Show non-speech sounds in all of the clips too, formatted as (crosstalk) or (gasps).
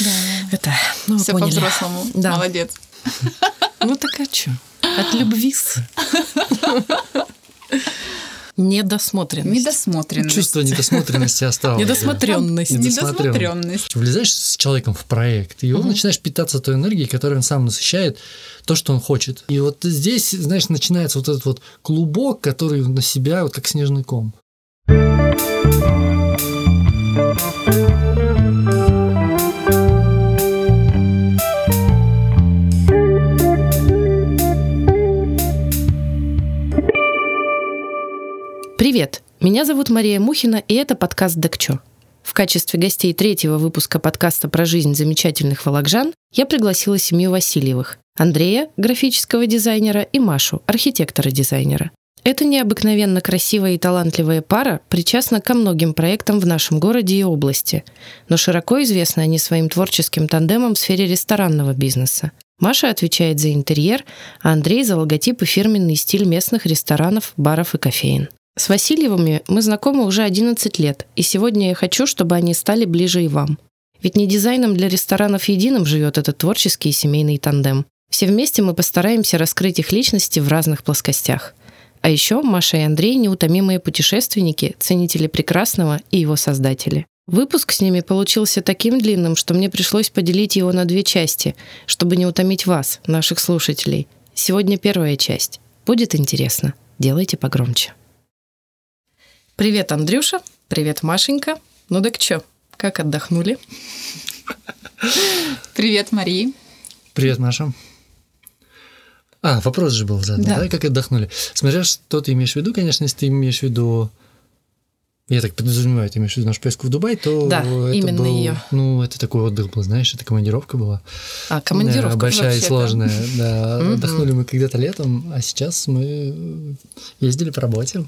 Да. Это, ну, Все по-взрослому. Да. Молодец. Ну так а что? От любви Недосмотренность. Недосмотренность. Чувство недосмотренности осталось. Недосмотренность. Недосмотренность. Влезаешь с человеком в проект, и он начинаешь питаться той энергией, которой он сам насыщает, то, что он хочет. И вот здесь, знаешь, начинается вот этот вот клубок, который на себя вот как снежный ком. Привет! Меня зовут Мария Мухина, и это подкаст «Докчо». В качестве гостей третьего выпуска подкаста про жизнь замечательных волокжан я пригласила семью Васильевых – Андрея, графического дизайнера, и Машу, архитектора-дизайнера. Эта необыкновенно красивая и талантливая пара причастна ко многим проектам в нашем городе и области, но широко известны они своим творческим тандемом в сфере ресторанного бизнеса. Маша отвечает за интерьер, а Андрей за логотип и фирменный стиль местных ресторанов, баров и кофеин. С Васильевыми мы знакомы уже 11 лет, и сегодня я хочу, чтобы они стали ближе и вам. Ведь не дизайном для ресторанов единым живет этот творческий и семейный тандем. Все вместе мы постараемся раскрыть их личности в разных плоскостях. А еще Маша и Андрей – неутомимые путешественники, ценители прекрасного и его создатели. Выпуск с ними получился таким длинным, что мне пришлось поделить его на две части, чтобы не утомить вас, наших слушателей. Сегодня первая часть. Будет интересно. Делайте погромче. Привет, Андрюша. Привет, Машенька. Ну так чё, как отдохнули? Привет, Марии. Привет, Маша. А, вопрос же был задан, Да. да. Как отдохнули? Смотря что ты имеешь в виду, конечно, если ты имеешь в виду... Я так подразумеваю, ты имеешь в виду нашу поездку в Дубай, то Да, это именно был, её. Ну, это такой отдых был, знаешь, это командировка была. А, командировка. Да, большая и сложная. Да, отдохнули мы когда-то летом, а сейчас мы ездили по работе.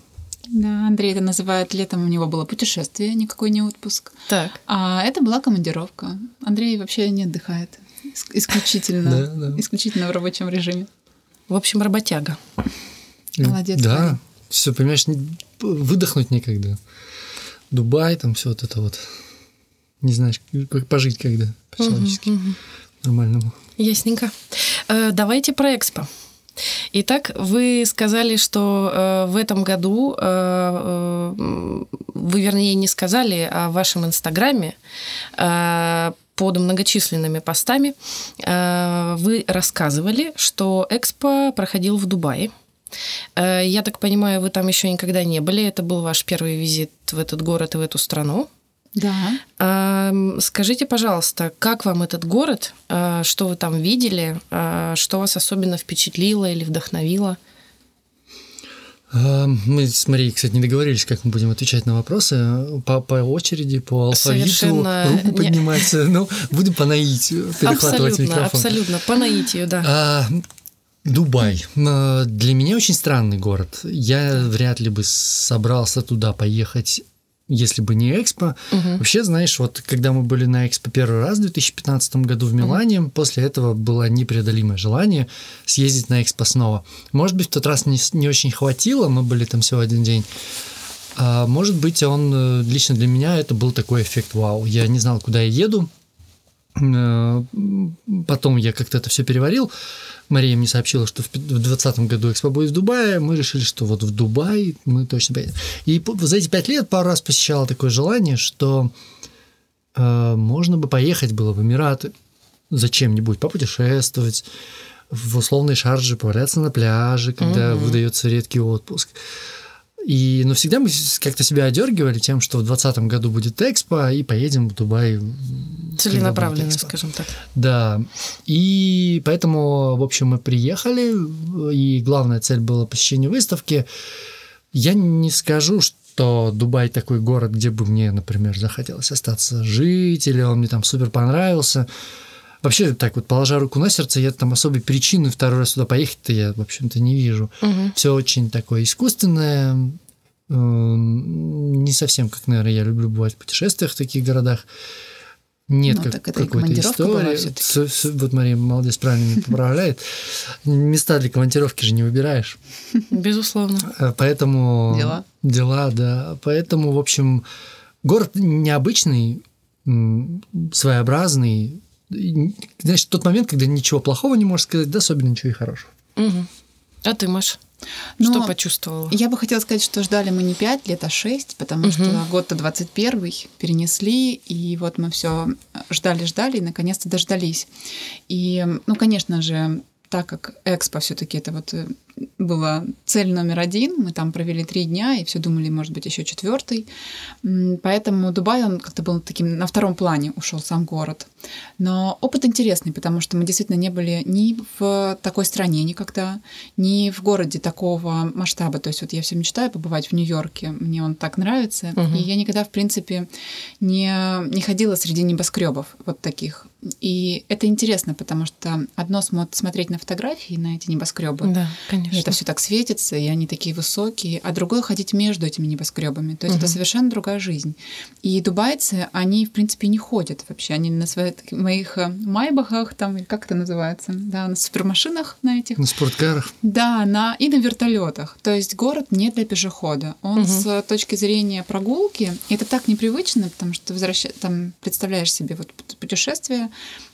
Да, Андрей это называет летом у него было путешествие, никакой не отпуск. Так, А это была командировка. Андрей вообще не отдыхает. Ис- Исключительно. Да, да. Исключительно в рабочем режиме. в общем, работяга. Молодец, Да, все, понимаешь, выдохнуть некогда. Дубай, там все вот это вот. Не знаешь, как пожить когда по-человечески. Нормальному. Ясненько. Э, давайте про экспо. Итак, вы сказали, что э, в этом году, э, э, вы, вернее, не сказали, а в вашем инстаграме э, под многочисленными постами э, вы рассказывали, что экспо проходил в Дубае. Э, я так понимаю, вы там еще никогда не были. Это был ваш первый визит в этот город и в эту страну. Да. Ам, Скажите, пожалуйста, как вам этот город? А, Что вы там видели? А, Что вас особенно впечатлило или вдохновило? А, Мы с Марией, кстати, не договорились, как мы будем отвечать на вопросы. По, по очереди, по алфавиту, Совершенно руку не- поднимается. Ну, будем по наитию перехватывать абсолютно, микрофон. абсолютно, по наитию, да. А, Дубай. А, Для меня очень странный город. Я вряд ли бы собрался туда поехать, если бы не Экспо. Мгм. Вообще, знаешь, вот когда мы были на Экспо первый раз в 2015 году в Милане, после этого было непреодолимое желание съездить на Экспо снова. Может быть, в тот раз не, не очень хватило, мы были там всего один день. А может быть, он э, лично для меня это был такой эффект вау. Я не знал, куда я еду. Э, Потом я как-то это все переварил. Мария мне сообщила, что в 2020 году Экспо будет в Дубае. Мы решили, что вот в Дубай мы точно поедем. И за эти пять лет пару раз посещало такое желание, что э, можно бы поехать было в Эмираты зачем-нибудь, попутешествовать, в условной шарже поваляться на пляже, когда Мгм. выдается редкий отпуск. И, но всегда мы как-то себя одергивали тем, что в 2020 году будет Экспо, и поедем в Дубай. Целенаправленно, скажем так. Да, и поэтому, в общем, мы приехали, и главная цель была посещение выставки. Я не скажу, что Дубай такой город, где бы мне, например, захотелось остаться жить, или он мне там супер понравился. Вообще, так вот, положа руку на сердце, я там особой причины второй раз туда поехать-то я, в общем-то, не вижу. Мгм. Все очень такое искусственное, эм, не совсем, как, наверное, я люблю бывать в путешествиях в таких городах. Нет Ну, как, какой-то истории. с- Вот Мария молодец правильно меня поправляет. Места для командировки же не выбираешь. Безусловно. Э, Поэтому... Дела. Дела, да. Поэтому, в общем, город необычный, своеобразный. Знаешь, тот момент, когда ничего плохого не можешь сказать, да особенно ничего и хорошего. Мгм. А ты, Маш, Но что почувствовала? Я бы хотела сказать, что ждали мы не 5 лет, а 6, потому Мгм. что год-то 21 перенесли, и вот мы все ждали-ждали, и наконец-то дождались. И, ну, конечно же, так как Экспо все-таки это вот э, была цель номер один, мы там провели три дня и все думали, может быть, еще четвертый. Поэтому Дубай, он как-то был таким на втором плане ушел сам город. Но опыт интересный, потому что мы действительно не были ни в такой стране никогда, ни в городе такого масштаба. То есть вот я все мечтаю побывать в Нью-Йорке, мне он так нравится. Мгм. И я никогда, в принципе, не, не ходила среди небоскребов вот таких. И это интересно, потому что одно смо- смотреть на фотографии, на эти небоскребы, Да, и конечно. это все так светится, и они такие высокие, а другое ходить между этими небоскребами. То есть это Мгм. совершенно другая жизнь. И дубайцы, они, в принципе, не ходят вообще. Они на своих моих э, майбахах, там, или как это называется, да, на супермашинах на этих. На спорткарах. Да, на, и на вертолетах. То есть город не для пешехода. Он Мгм. с точки зрения прогулки, это так непривычно, потому что ты возвраща... там представляешь себе вот пут- путешествие,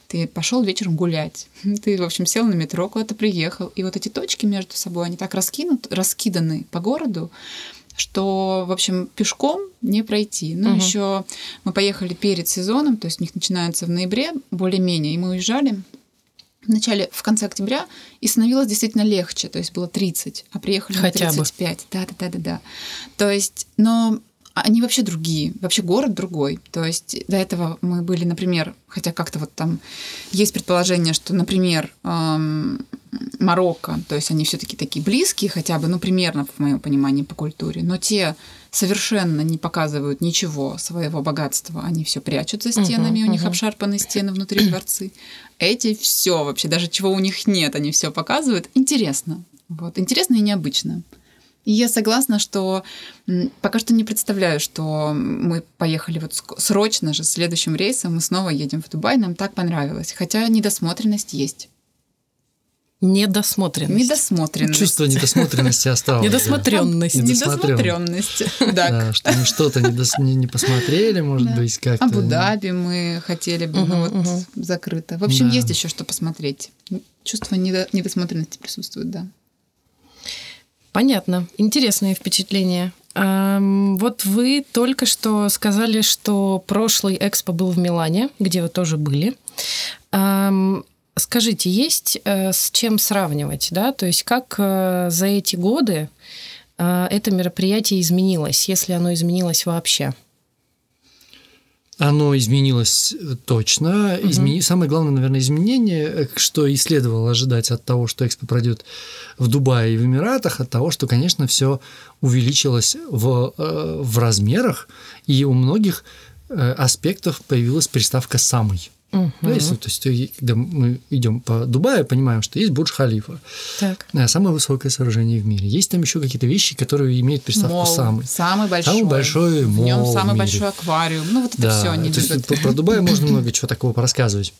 ты пошел вечером гулять, (laughs) ты, в общем, сел на метро, куда-то приехал, и вот эти точки между собой, они так раскинут, раскиданы по городу, что, в общем, пешком не пройти. Ну, Мгм. еще мы поехали перед сезоном, то есть у них начинается в ноябре более-менее, и мы уезжали в начале, в конце октября, и становилось действительно легче, то есть было 30, а приехали на Хотя бы. 35. Да, да, да, да, да. То есть, но они вообще другие, вообще город другой. То есть до этого мы были, например, хотя как-то вот там есть предположение, что, например, эм, Марокко, то есть они все-таки такие близкие, хотя бы, ну, примерно, в моем понимании, по культуре, но те совершенно не показывают ничего своего богатства, они все прячут за стенами, у них мгм. обшарпанные стены внутри дворцы. Эти все вообще, даже чего у них нет, они все показывают. Интересно. Вот. Интересно и необычно. И я согласна, что пока что не представляю, что мы поехали вот срочно же, следующим рейсом мы снова едем в Дубай, нам так понравилось. Хотя недосмотренность есть. Недосмотренность. Недосмотренность. Чувство недосмотренности осталось. да. Недосмотренность. Недосмотренность. Да, что мы что-то не, посмотрели, может быть, как-то. Абу-Даби мы хотели бы, Мгм, ну вот закрыто. В общем, есть еще что посмотреть. Чувство недо- недосмотренности присутствует, да. Понятно. Интересные впечатления. Ам, Вот вы только что сказали, что прошлый экспо был в Милане, где вы тоже были. Ам, Скажите, есть э, с чем сравнивать, да? То есть как э, за эти годы э, это мероприятие изменилось, если оно изменилось вообще? Оно изменилось э, точно. Измени... Самое главное, наверное, изменение, э, что и следовало ожидать от того, что Экспо пройдет в Дубае и в Эмиратах, от того, что, конечно, все увеличилось в, э, в размерах, и у многих аспектов появилась приставка «самый». Да, если, то есть, э, когда мы идем по Дубаю, понимаем, что есть Бурдж-Халифа, Так. э, самое высокое сооружение в мире. Есть там еще какие-то вещи, которые имеют приставку Мол, «самый». Самый большой. Самый большой В нем мол в самый мире. большой аквариум. Ну, вот это Да, все они то есть любят. про, про Дубай можно (laughs) много чего такого порассказывать.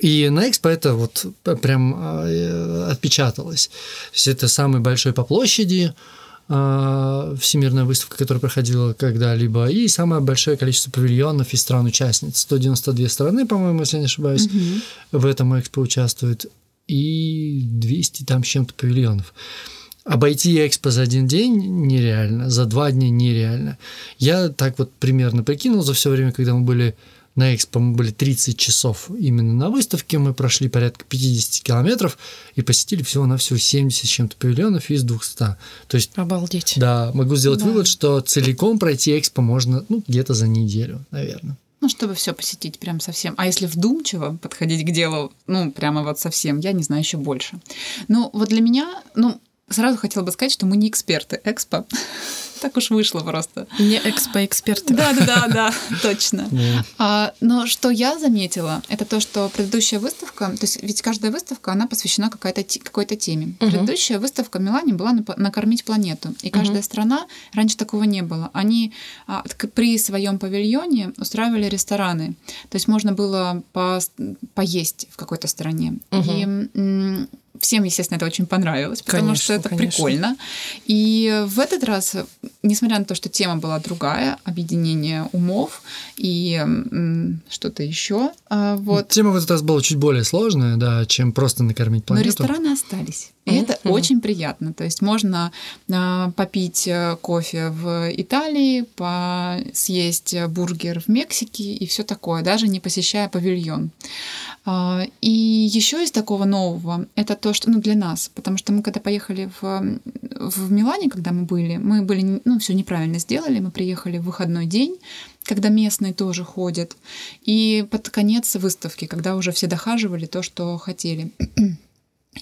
И на Экспо это вот п- прям э, отпечаталось. То есть это самый большой по площади э, всемирная выставка, которая проходила когда-либо, и самое большое количество павильонов и стран-участниц. 192 страны, по-моему, если я не ошибаюсь, в этом Экспо участвуют, и 200 там с чем-то павильонов. Обойти Экспо за один день нереально, за два дня нереально. Я так вот примерно прикинул за все время, когда мы были на Экспо, мы были 30 часов именно на выставке, мы прошли порядка 50 километров и посетили всего-навсего 70 с чем-то павильонов из 200. То есть Обалдеть. да, могу сделать Да. вывод, что целиком пройти Экспо можно ну, где-то за неделю, наверное. Ну, чтобы все посетить прям совсем. А если вдумчиво подходить к делу, ну, прямо вот совсем, я не знаю, еще больше. Ну, вот для меня, ну, сразу хотела бы сказать, что мы не эксперты Экспо. Так уж вышло просто. Не экспо-эксперты. Да, да, да, да, (laughs) точно. А, но что я заметила, это то, что предыдущая выставка, то есть ведь каждая выставка, она посвящена какой-то, какой-то теме. Предыдущая выставка в Милане была на- накормить планету. И каждая страна, раньше такого не было, они а, при своем павильоне устраивали рестораны. То есть можно было пос- поесть в какой-то стране. И всем, естественно, это очень понравилось, потому Конечно, что это конечно. прикольно. И в этот раз, несмотря на то, что тема была другая, объединение умов и что-то еще, а, вот. Тема в этот раз была чуть более сложная, да, чем просто накормить Но планету. рестораны остались. И это Мгм. очень приятно. То есть можно а, попить э, кофе в Италии, по... съесть э, бургер в Мексике и все такое, даже не посещая павильон. А, И еще из такого нового это то, что ну, для нас, потому что мы когда поехали в, в Милане, когда мы были, мы были, ну, все неправильно сделали, мы приехали в выходной день, когда местные тоже ходят, и под конец выставки, когда уже все дохаживали то, что хотели.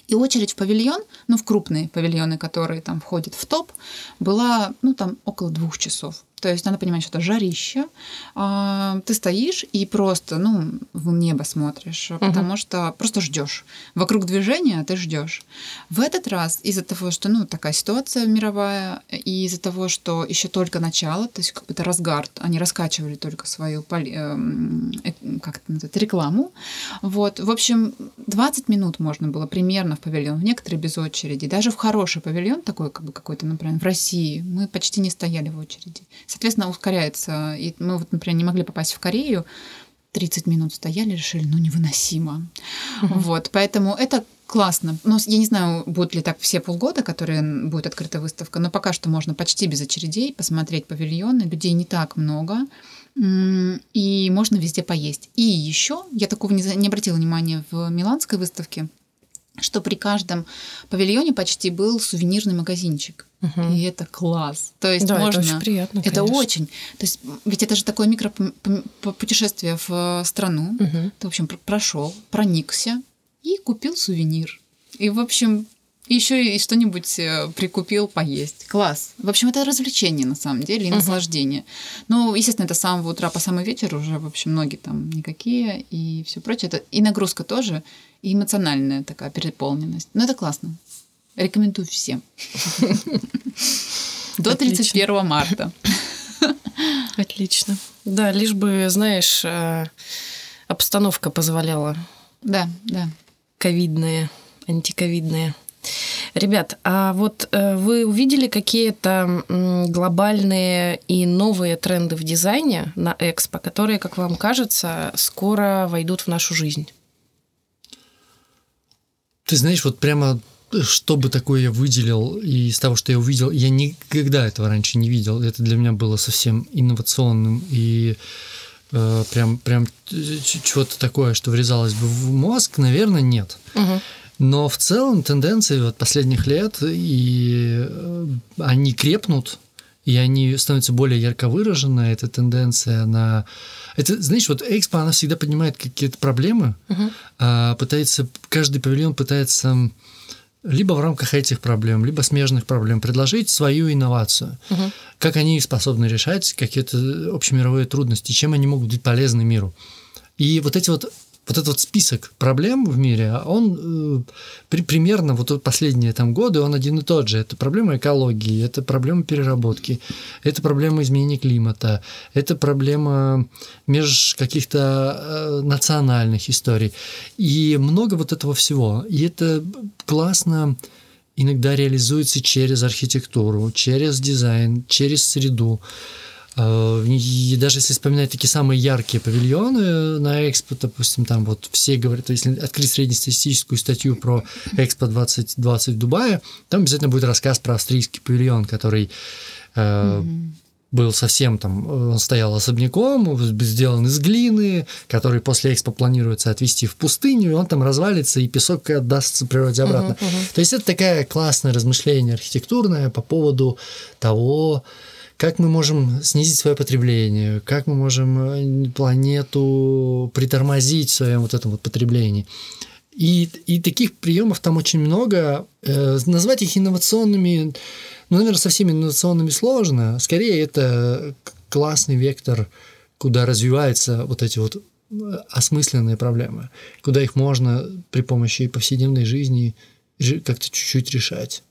И очередь в павильон, ну, в крупные павильоны, которые там входят в топ, была, ну, там около двух часов. То есть надо понимать, что это жарище. А, ты стоишь и просто, ну, в небо смотришь, потому что просто ждешь. Вокруг движения ты ждешь. В этот раз из-за того, что, ну, такая ситуация мировая, и из-за того, что еще только начало, то есть как бы это разгар, они раскачивали только свою поли- эм, э, как это называется, рекламу. Вот, в общем, 20 минут можно было примерно в павильон, в некоторые без очереди. Даже в хороший павильон, такой как бы какой-то, например, в России, мы почти не стояли в очереди. Соответственно, ускоряется. И мы вот, например, не могли попасть в Корею, 30 минут стояли, решили, ну, невыносимо. Вот, поэтому это классно. Но я не знаю, будут ли так все полгода, которые будет открыта выставка, но пока что можно почти без очередей посмотреть павильоны. Людей не так много. И можно везде поесть. И еще, я такого не, не обратила внимания в Миланской выставке, что при каждом павильоне почти был сувенирный магазинчик. Мгм. И это класс. То есть Да, можно... это очень приятно, Это конечно. очень. То есть, ведь это же такое микропутешествие в э, страну. Мгм. Ты, в общем, пр- прошел, проникся и купил сувенир. И, в общем, еще и что-нибудь э, прикупил поесть. Класс. В общем, это развлечение на самом деле и Мгм. наслаждение. Ну, естественно, это с самого утра по самый вечер уже, в общем, ноги там никакие и все прочее. Это и нагрузка тоже, и эмоциональная такая переполненность. Но это классно. Рекомендую всем. (laughs) До Отлично. 31 марта. (laughs) Отлично. Да, лишь бы, знаешь, э, обстановка позволяла Да, да. ковидная, антиковидная. Ребят, а вот э, вы увидели какие-то глобальные и новые тренды в дизайне на Экспо, которые, как вам кажется, скоро войдут в нашу жизнь? Ты знаешь, вот прямо э, что бы такое я выделил и из того, что я увидел, я никогда этого раньше не видел. Это для меня было совсем инновационным и э, прям, прям ч- чего-то такое, что врезалось бы в мозг, наверное, нет. Но в целом тенденции вот последних лет, и э, они крепнут, и они становятся более ярко выражены. Эта тенденция на... Это, знаешь, вот Экспо, она всегда поднимает какие-то проблемы, а, пытается, каждый павильон пытается либо в рамках этих проблем, либо смежных проблем предложить свою инновацию. Мгм. Как они способны решать какие-то общемировые трудности, чем они могут быть полезны миру. И вот эти вот вот этот вот список проблем в мире, он э, при, примерно вот последние там годы, он один и тот же. Это проблема экологии, это проблема переработки, это проблема изменения климата, это проблема меж каких-то э, национальных историй. И много вот этого всего. И это классно иногда реализуется через архитектуру, через дизайн, через среду. И даже если вспоминать такие самые яркие павильоны на Экспо, допустим, там вот все говорят, если открыть среднестатистическую статью про Экспо 2020 в Дубае, там обязательно будет рассказ про австрийский павильон, который э, был совсем там, э, он стоял особняком, сделан из глины, который после Экспо планируется отвезти в пустыню, и он там развалится, и песок отдастся природе обратно. То есть это такая классное размышление архитектурное по поводу того, как мы можем снизить свое потребление, как мы можем э, планету притормозить в своем вот этом вот потреблении. И, и таких приемов там очень много. Э, назвать их инновационными, ну, наверное, совсем инновационными сложно. Скорее, это классный вектор, куда развиваются вот эти вот э, осмысленные проблемы, куда их можно при помощи повседневной жизни жи- как-то чуть-чуть решать.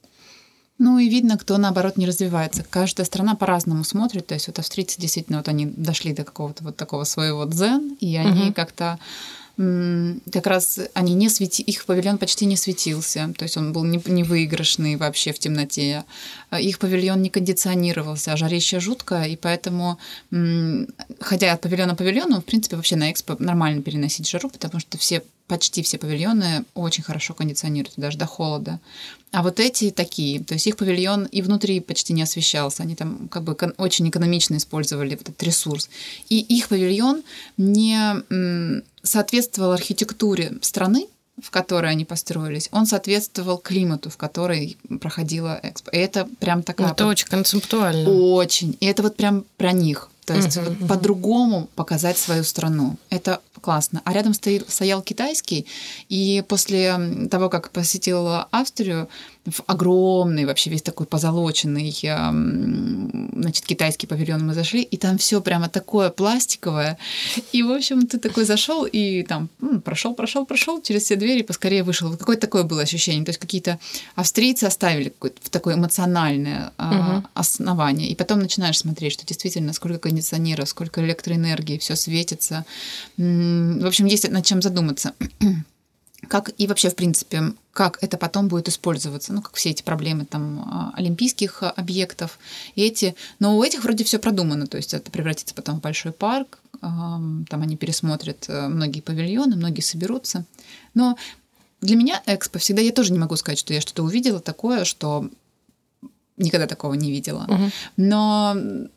Ну и видно, кто наоборот не развивается. Каждая страна по-разному смотрит. То есть вот австрийцы действительно вот они дошли до какого-то вот такого своего дзен, и они Мгм. как-то как раз они не свети, их павильон почти не светился, то есть он был не, не выигрышный вообще в темноте. Их павильон не кондиционировался, а жарище жуткое, и поэтому, хотя от павильона к павильону, в принципе, вообще на экспо нормально переносить жару, потому что все почти все павильоны очень хорошо кондиционируют, даже до холода. А вот эти такие, то есть их павильон и внутри почти не освещался, они там как бы очень экономично использовали этот ресурс. И их павильон не соответствовал архитектуре страны, в которой они построились, он соответствовал климату, в который проходила экспо. И это прям такая... Это очень концептуально. Очень. И это вот прям про них. То есть uh-huh, вот по-другому показать свою страну. Это классно. А рядом стоял, стоял китайский, и после того, как посетила Австрию, в огромный, вообще весь такой позолоченный, значит, китайский павильон мы зашли, и там все прямо такое пластиковое. И, в общем, ты такой зашел и там прошел, прошел, прошел через все двери, поскорее вышел. Какое-то такое было ощущение. То есть какие-то австрийцы оставили какое-то такое эмоциональное uh-huh. основание. И потом начинаешь смотреть, что действительно сколько кондиционеров, сколько электроэнергии, все светится. В общем, есть над чем задуматься. (clears throat) Как и вообще, в принципе, как это потом будет использоваться, ну, как все эти проблемы там а, олимпийских объектов, и эти, но у этих вроде все продумано, то есть это превратится потом в большой парк, там они пересмотрят э, многие павильоны, многие соберутся, но для меня экспо всегда, я тоже не могу сказать, что я что-то увидела такое, что никогда такого не видела. Uh-huh. Но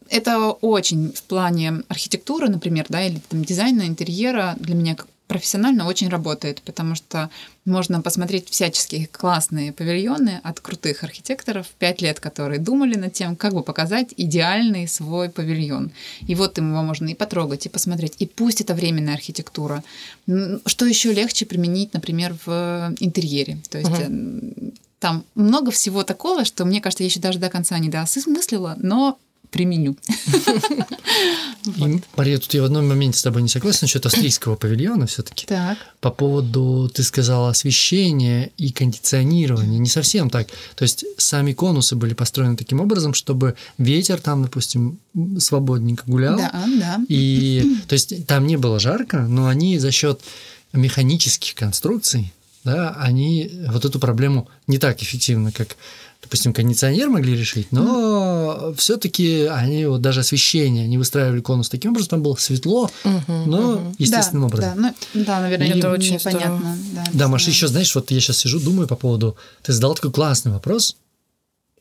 это очень в плане архитектуры, например, да, или там дизайна интерьера для меня как профессионально очень работает, потому что можно посмотреть всяческие классные павильоны от крутых архитекторов, пять лет, которые думали над тем, как бы показать идеальный свой павильон. И вот его можно и потрогать, и посмотреть. И пусть это временная архитектура. Что еще легче применить, например, в интерьере. То есть угу. Там много всего такого, что, мне кажется, я еще даже до конца не доосмыслила, но применю. Мария, тут я в одном моменте с тобой не согласен насчет австрийского павильона все-таки. Так. По поводу, ты сказала, освещения и кондиционирования. Не совсем так. То есть сами конусы были построены таким образом, чтобы ветер там, допустим, свободненько гулял. Да, да. И то есть там не было жарко, но они за счет механических конструкций да, они вот эту проблему не так эффективно, как допустим, кондиционер могли решить, но все-таки они вот даже освещение, они выстраивали конус таким образом, там было светло, но естественным да, образом. Да, ну, да наверное, и, это очень понятно. Да, да Маша, еще знаешь, вот я сейчас сижу, думаю по поводу, ты задал такой классный вопрос,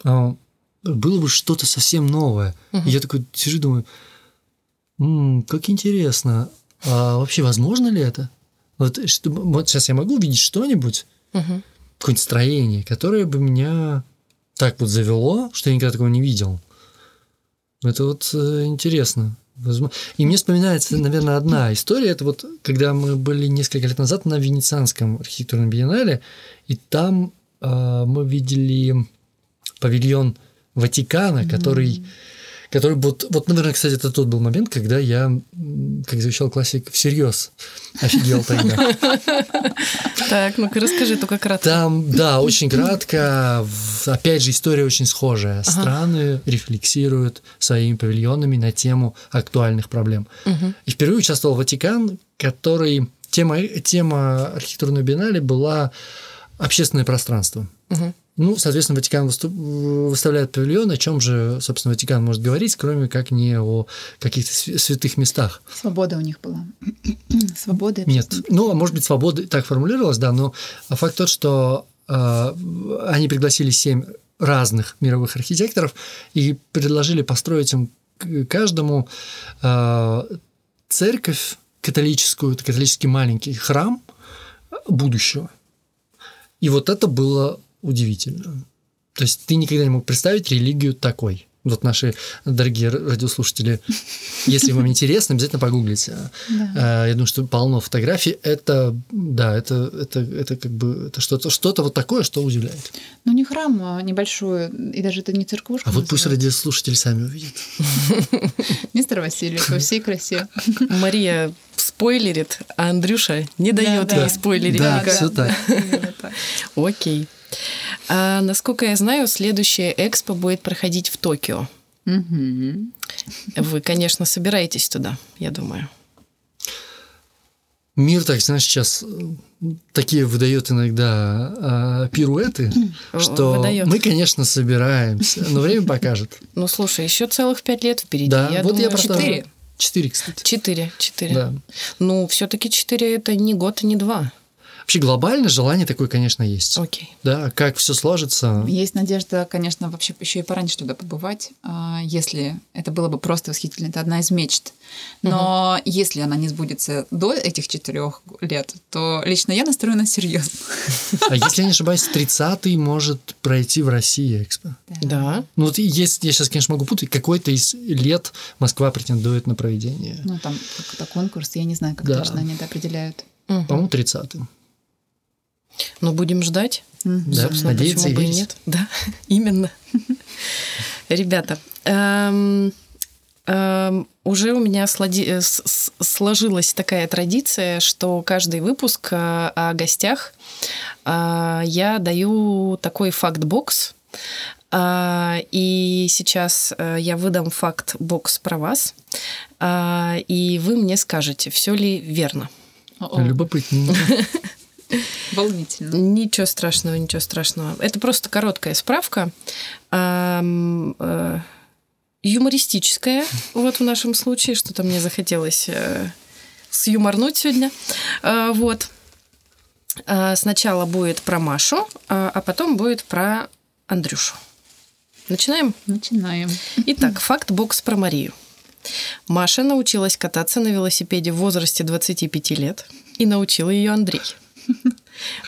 а, было бы что-то совсем новое. uh И я такой сижу, думаю, м-м, как интересно, а вообще возможно ли это? Вот, что, вот сейчас я могу увидеть что-нибудь, uh какое-нибудь строение, которое бы меня так вот завело, что я никогда такого не видел. Это вот э, интересно. И мне вспоминается, наверное, одна история. Это вот когда мы были несколько лет назад на Венецианском архитектурном биеннале, и там э, мы видели павильон Ватикана, mm-hmm который вот, вот, наверное, кстати, это тот был момент, когда я, как завещал классик, всерьез офигел тогда. (laughs) Так, ну-ка расскажи только кратко. Там, да, очень кратко. Опять же, история очень схожая. Страны рефлексируют своими павильонами на тему актуальных проблем. И впервые участвовал Ватикан, который... Тема, тема архитектурной биеннале была общественное пространство. Угу. Ну, соответственно, Ватикан выставляет павильон, о чем же, собственно, Ватикан может говорить, кроме как не о каких-то святых местах. Свобода у них была. (clears throat) Свобода. Нет, ну, а может быть, свобода так формулировалась, да, но факт тот, что э, они пригласили семь разных мировых архитекторов и предложили построить им каждому э, церковь католическую, католический маленький храм будущего. И вот это было удивительно. То есть ты никогда не мог представить религию такой. Вот наши дорогие радиослушатели, (laughs) если вам интересно, обязательно погуглите. Да. А, я думаю, что полно фотографий. Это, да, это, это, это как бы это что-то, что-то вот такое, что удивляет. Ну, не храм а небольшой, и даже это не церквушка. А вот пусть радиослушатели сами увидят. (laughs) Мистер Васильев во всей красе. Мария спойлерит, а Андрюша не дает ей спойлерить. Да, все так. Окей. А, насколько я знаю, следующая экспо будет проходить в Токио. Вы, конечно, собираетесь туда, я думаю. Мир, так знаешь, сейчас э, такие выдает иногда э, пируэты, что Выдаёт. мы, конечно, собираемся, но время покажет. Ну, слушай, еще целых пять лет впереди. Да, я вот думаю, я про то. четыре. Четыре, кстати. Четыре, четыре. Да. Ну, все-таки четыре это не год и не два. Вообще глобально желание такое, конечно, есть. Окей. Да, как все сложится. Есть надежда, конечно, вообще еще и пораньше туда побывать, а, если это было бы просто восхитительно. Это одна из мечт. Но если она не сбудется до этих четырех лет, то лично я настроена серьезно. А если я не ошибаюсь, 30-й может пройти в России экспо. Да. Ну вот есть, я сейчас, конечно, могу путать, какой-то из лет Москва претендует на проведение. Ну, там какой-то конкурс, я не знаю, как Да. точно они это определяют. По-моему, 30-й. Ну, будем ждать. Мгм. Да, Собственно, надеяться почему и бы и нет. (laughs) Да, именно. Ребята, эм, эм, уже у меня слади- э, с- сложилась такая традиция, что каждый выпуск э, о гостях э, я даю такой факт-бокс. И сейчас я выдам факт-бокс про вас, и вы мне скажете, все ли верно. О-о, Любопытненько. (laughs) Волнительно. Ничего страшного, ничего страшного. Это просто короткая справка. Э, юмористическая, вот в нашем случае, что-то мне захотелось э, сюморнуть сегодня. А, вот. Сначала будет про Машу, а, а потом будет про Андрюшу. Начинаем? Начинаем. Итак, факт-бокс про Марию. Маша научилась кататься на велосипеде в возрасте 25 лет и научил ее Андрей.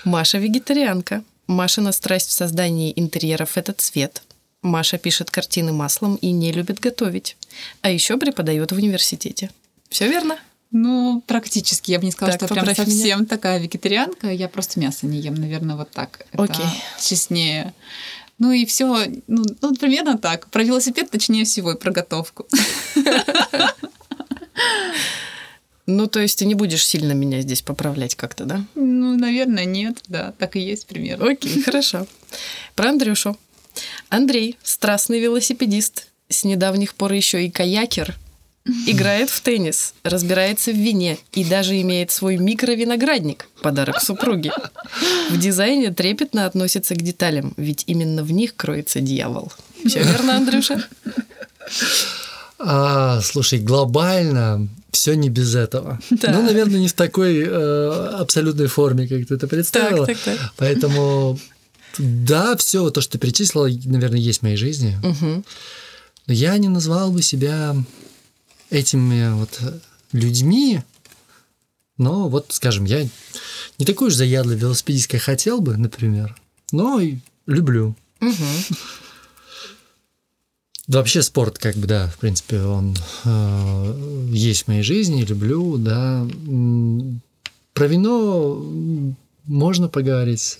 Маша вегетарианка. Машина страсть в создании интерьеров – это цвет. Маша пишет картины маслом и не любит готовить. А еще преподает в университете. Все верно? Ну, практически. Я бы не сказала, Так, что прям меня. совсем такая вегетарианка. Я просто мясо не ем, наверное, вот так. Это Окей. честнее. Ну и все, ну, ну, примерно так. Про велосипед точнее всего и про готовку. (laughs) Ну, то есть ты не будешь сильно меня здесь поправлять как-то, да? Ну, наверное, нет, да, так и есть примерно. Окей, (laughs) хорошо. Про Андрюшу. Андрей – страстный велосипедист, с недавних пор еще и каякер, играет в теннис, разбирается в вине и даже имеет свой микровиноградник – подарок супруге. В дизайне трепетно относится к деталям, ведь именно в них кроется дьявол. Все верно, Андрюша? А, слушай, глобально все не без этого. (laughs) Да. Ну, наверное, не в такой э, абсолютной форме, как ты это представила. Так, так, так. Поэтому, да, все то, что ты перечислила, наверное, есть в моей жизни. Но я не назвал бы себя этими вот людьми, но вот, скажем, я не такой уж заядлый велосипедист, как хотел бы, например, но и люблю. Мгм. Вообще спорт, как бы, да, в принципе, он э, есть в моей жизни, люблю, да. Про вино можно поговорить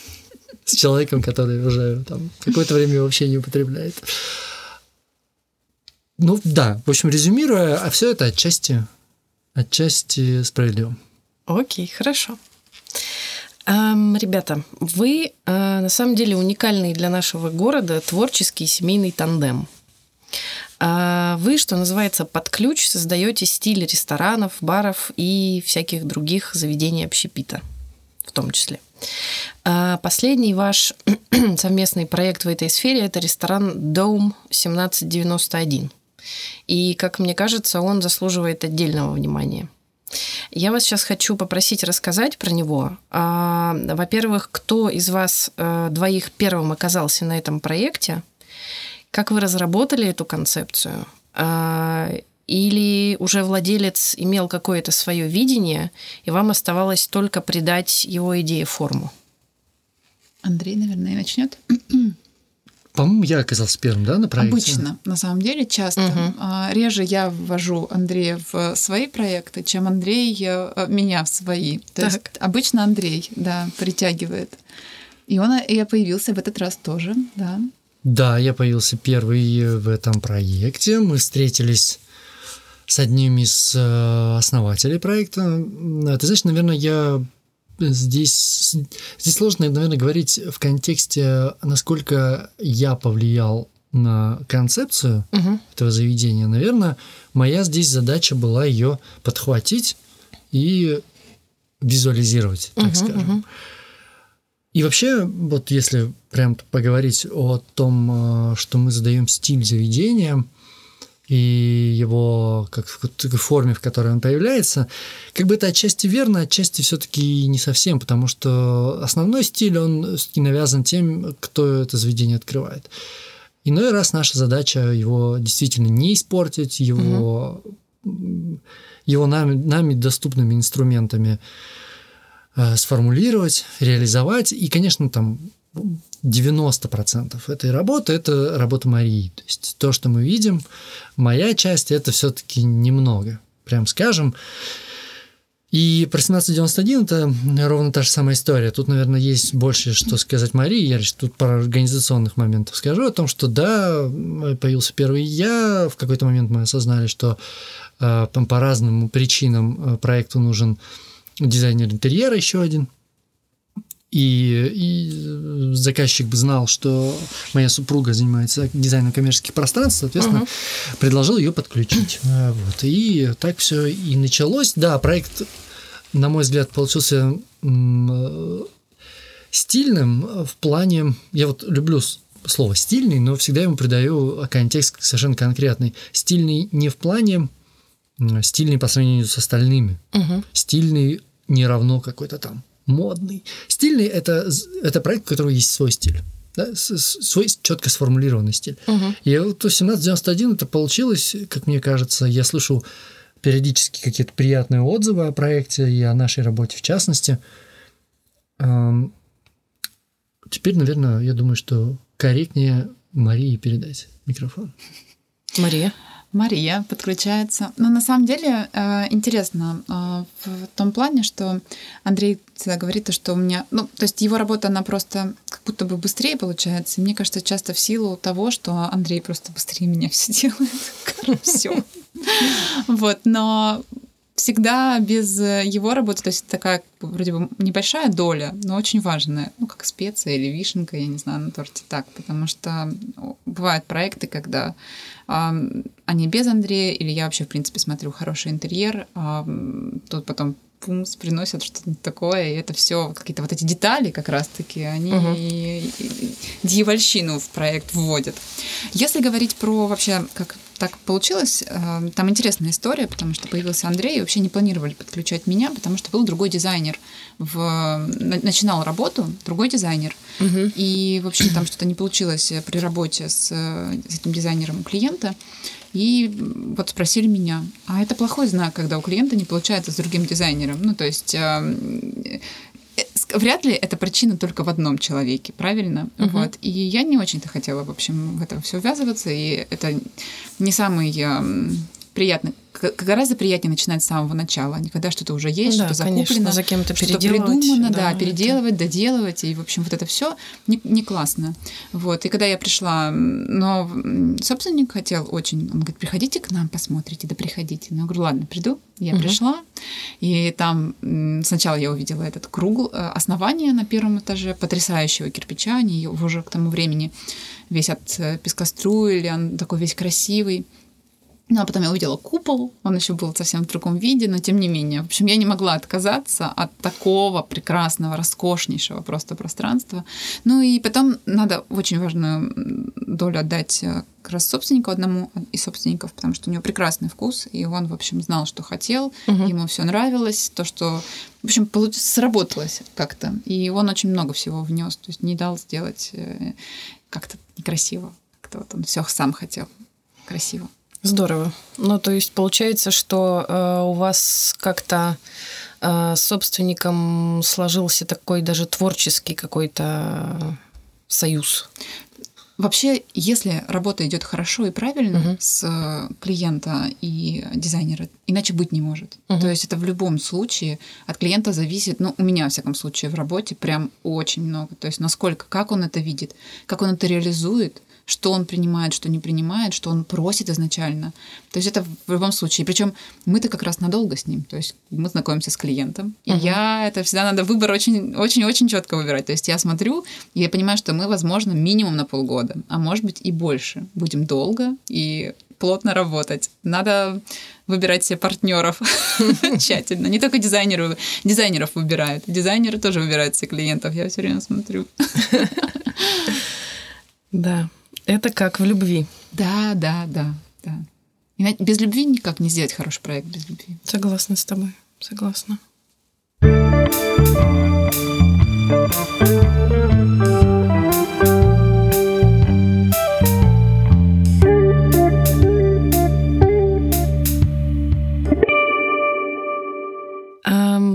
(laughs) с человеком, который уже там какое-то время вообще не употребляет. Ну да, в общем, резюмируя, а все это отчасти, отчасти справедливо. Окей, хорошо. Ам, ребята, вы а, на самом деле уникальный для нашего города творческий семейный тандем. А, Вы, что называется, под ключ создаете стиль ресторанов, баров и всяких других заведений общепита, в том числе. А, Последний ваш (clears throat) совместный проект в этой сфере – это ресторан Dome 1791. И, как мне кажется, он заслуживает отдельного внимания. Я вас сейчас хочу попросить рассказать про него. А, Во-первых, кто из вас э, двоих первым оказался на этом проекте? Как вы разработали эту концепцию? А, Или уже владелец имел какое-то свое видение, и вам оставалось только придать его идее форму? Андрей, наверное, начнет. По-моему, я оказался первым, да, на проекте? Обычно, на самом деле, часто. А, Реже я ввожу Андрея в свои проекты, чем Андрей э, меня в свои. То есть Так. обычно Андрей, да, притягивает. И он я появился в этот раз тоже, да. Да, я появился первый в этом проекте. Мы встретились с одним из э, основателей проекта. М, Ты знаешь, наверное, я здесь... Здесь сложно, наверное, говорить в контексте, насколько я повлиял на концепцию Мгм. этого заведения. Наверное, моя здесь задача была ее подхватить и визуализировать, так Мгм, скажем. мгм. И вообще, вот если прям поговорить о том, э, что мы задаем стиль заведения и его как в форме, в которой он появляется, как бы это отчасти верно, отчасти все-таки не совсем, потому что основной стиль, он навязан тем, кто это заведение открывает. Иной раз наша задача его действительно не испортить, его, м, его нами, нами доступными инструментами э, сформулировать, реализовать. И, конечно, там 90% этой работы – это работа Марии. То есть то, что мы видим, моя часть – это все-таки немного, прям скажем. И про 1791 это ровно та же самая история. Тут, наверное, есть больше, что сказать Марии. Я лишь тут про организационных моментов скажу о том, что да, появился первый я. В какой-то момент мы осознали, что э, по разным причинам э, проекту нужен дизайнер интерьера еще один. И, и заказчик бы знал, что моя супруга занимается дизайном коммерческих пространств, соответственно, Мгм. предложил ее подключить. (clears throat) А, Вот. И так все и началось. Да, проект, на мой взгляд, получился стильным в плане... Я вот люблю слово стильный, но всегда ему придаю контекст совершенно конкретный. Стильный не в плане стильный по сравнению с остальными. Мгм. Стильный не равно какой-то там модный. Стильный это, это проект, у которого есть свой стиль. да, свой четко сформулированный стиль. Мгм. И вот у 1791 это получилось, как мне кажется, я слышу периодически какие-то приятные отзывы о проекте и о нашей работе в частности. Теперь, наверное, я думаю, что корректнее Марии передать микрофон. Мария. Мария подключается. Но на самом деле э, интересно э, в том плане, что Андрей всегда говорит, то, что у меня... Ну, то есть его работа, она просто как будто бы быстрее получается. Мне кажется, часто в силу того, что Андрей просто быстрее меня все делает. (laughs) Все. Вот, но всегда без его работы, то есть такая вроде бы небольшая доля, но очень важная, ну, как специя или вишенка, я не знаю, на торте так, потому что бывают проекты, когда а, они без Андрея, или я вообще, в принципе, смотрю хороший интерьер, а, тут потом пумс, приносят что-то такое, и это все какие-то вот эти детали как раз-таки, они и- дьявольщину в проект вводят. Если говорить про вообще, как так получилось, э, там интересная история, потому что появился Андрей, и вообще не планировали подключать меня, потому что был другой дизайнер. В, на- начинал работу другой дизайнер. Мгм. И, в общем, там что-то не получилось при работе с, э, с этим дизайнером у клиента. И вот спросили меня, а это плохой знак, когда у клиента не получается с другим дизайнером? Ну, то есть эм, э, вряд ли это причина только в одном человеке, правильно? Мгм. Вот. И я не очень-то хотела, в общем, в это все ввязываться, и это не самый эм, приятный. Гораздо приятнее начинать с самого начала, а когда что-то уже есть, Да, что-то закуплено конечно, за кем-то что-то переделывать. придумано, да, это- переделывать, доделывать, и, в общем, вот это все не, не классно. Вот, и когда я пришла, но собственник хотел очень, он говорит, приходите к нам, посмотрите, да приходите. Ну, я говорю, ладно, приду. Я Мгм. пришла, и там сначала я увидела этот круг, э, основание на первом этаже потрясающего кирпича, они его уже к тому времени весь от э, пескоструили, он такой весь красивый. Ну, а потом я увидела купол, он еще был совсем в другом виде, но тем не менее. В общем, я не могла отказаться от такого прекрасного, роскошнейшего просто пространства. Ну и потом надо очень важную долю отдать э, как раз собственнику одному из собственников, потому что у него прекрасный вкус, и он, в общем, знал, что хотел, Мгм. ему все нравилось, то, что, в общем, сработалось как-то. И он очень много всего внес, то есть не дал сделать э, как-то некрасиво. Как-то вот он все сам хотел красиво. Здорово. Ну, то есть получается, что э, у вас как-то э, с собственником сложился такой даже творческий какой-то союз. Вообще, если работа идет хорошо и правильно Мгм. с э, клиента и дизайнера, иначе быть не может. Мгм. То есть это в любом случае от клиента зависит, ну, у меня, во всяком случае, в работе прям очень много. То есть насколько, как он это видит, как он это реализует, что он принимает, что не принимает, что он просит изначально. То есть это в любом случае. Причем мы-то как раз надолго с ним. То есть мы знакомимся с клиентом. И я это всегда надо выбор очень, очень, очень четко выбирать. То есть я смотрю, и я понимаю, что мы, возможно, минимум на полгода, а может быть и больше. Будем долго, и плотно работать. Надо выбирать себе партнеров (laughs) тщательно. Не только дизайнеры, дизайнеров выбирают. Дизайнеры тоже выбирают себе клиентов. Я все время смотрю. (laughs) Да, это как в любви. Да, да, да, да. без любви никак не сделать хороший проект без любви. Согласна с тобой. Согласна.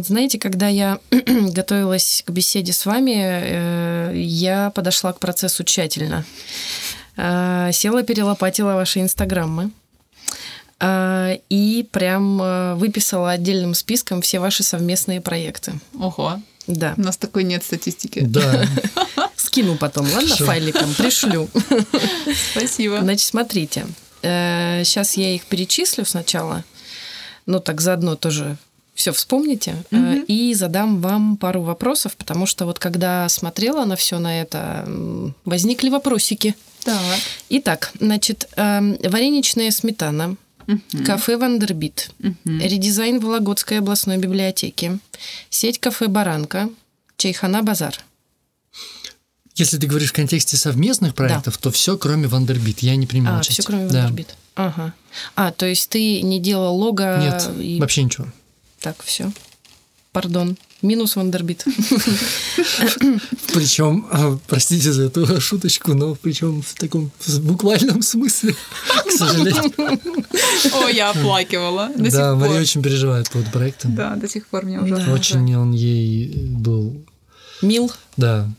Знаете, когда я (clears throat) готовилась к беседе с вами, э, я подошла к процессу тщательно. Э, села, перелопатила ваши инстаграмы э, и прям выписала отдельным списком все ваши совместные проекты. Ого. Да. У нас такой нет статистики. Да. (laughs) Скину потом, ладно, Хорошо. файликом, пришлю. Спасибо. Значит, смотрите. Сейчас я их перечислю сначала. Ну, так заодно тоже все вспомните угу. и задам вам пару вопросов, потому что вот когда смотрела на все на это, возникли вопросики. Так. Итак, значит, эм, вареничная сметана, угу. кафе Вандербит, угу. редизайн Вологодской областной библиотеки, сеть кафе Баранка, Чайхана Базар. Если ты говоришь в контексте совместных проектов, да. то все кроме Вандербит. Я не принимал а, участие. все кроме Вандербит. Да. Ага. А, то есть ты не делал лого? Нет, и... вообще ничего. Так, все. Пардон. Минус Вандербит. (laughs) Причем, а, простите за эту шуточку, но причем в таком буквальном смысле, к сожалению. (laughs) О, я оплакивала. До да, Мария очень переживает по проекту. Да, до сих пор мне ужасно. Очень он ей был... Мил. Да.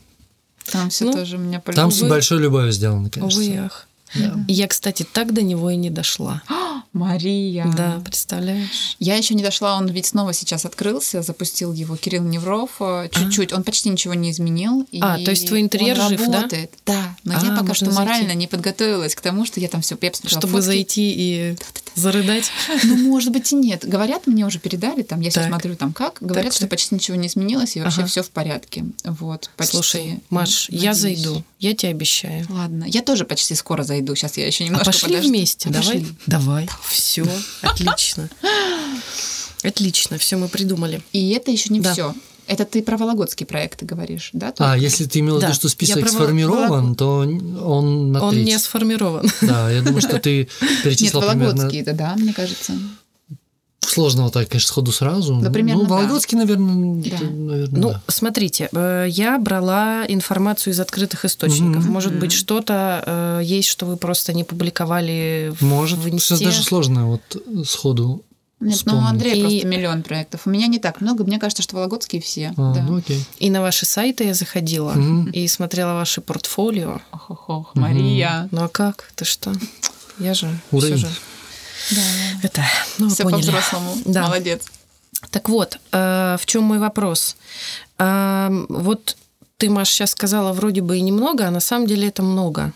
Там все ну, тоже меня Там с большой любовью сделано, конечно. Увы, ах. Да. Я, кстати, так до него и не дошла. (gasps) (gasps) Мария. Да, представляешь? Я еще не дошла, он ведь снова сейчас открылся, запустил его Кирилл Невров э, чуть-чуть. А? Он почти ничего не изменил. А, то есть твой интерьер он жив, работает. да? Да, но а, я пока что зайти. морально не подготовилась к тому, что я там все я Чтобы фотки. зайти и Да-да-да. зарыдать? Ну, может быть, и нет. Говорят, мне уже передали, там, я сейчас смотрю, там как, говорят, так. что почти ничего не изменилось, и вообще ага. все в порядке. Вот, почти. Слушай, Маш, Надеюсь. я зайду, я тебе обещаю. Ладно, я тоже почти скоро зайду, сейчас я еще немножко а пошли подожду. вместе, давай. Пошли. Давай. Все, отлично. Отлично, все мы придумали. И это еще не да. все. Это ты про Вологодские проекты говоришь, да? Только? А, если ты имела в виду, что список я сформирован, Волог... то он на Он треть. не сформирован. Да, я думаю, что ты перечислила (laughs) Нет, Вологодские, примерно... да, мне кажется. Сложно вот так, конечно, сходу сразу. Да, примерно, ну, Вологодский, да. наверное, да. наверное, Ну, да. смотрите, э, я брала информацию из открытых источников. Mm-hmm. Может быть, что-то э, есть, что вы просто не публиковали в Может, в сейчас даже сложно вот сходу нет, вспомнить. ну у Андрея и... просто миллион проектов. У меня не так много. Мне кажется, что Вологодские все. А, да. ну окей. И на ваши сайты я заходила mm-hmm. и смотрела ваши портфолио. Ох, ох, ох, Мария. Ну а как? Ты что? Я же Уровень. все же. Да. Это, ну, Все по-взрослому. Да. Молодец. Так вот, э, в чем мой вопрос? Э, вот ты, Маш, сейчас сказала вроде бы и немного, а на самом деле это много.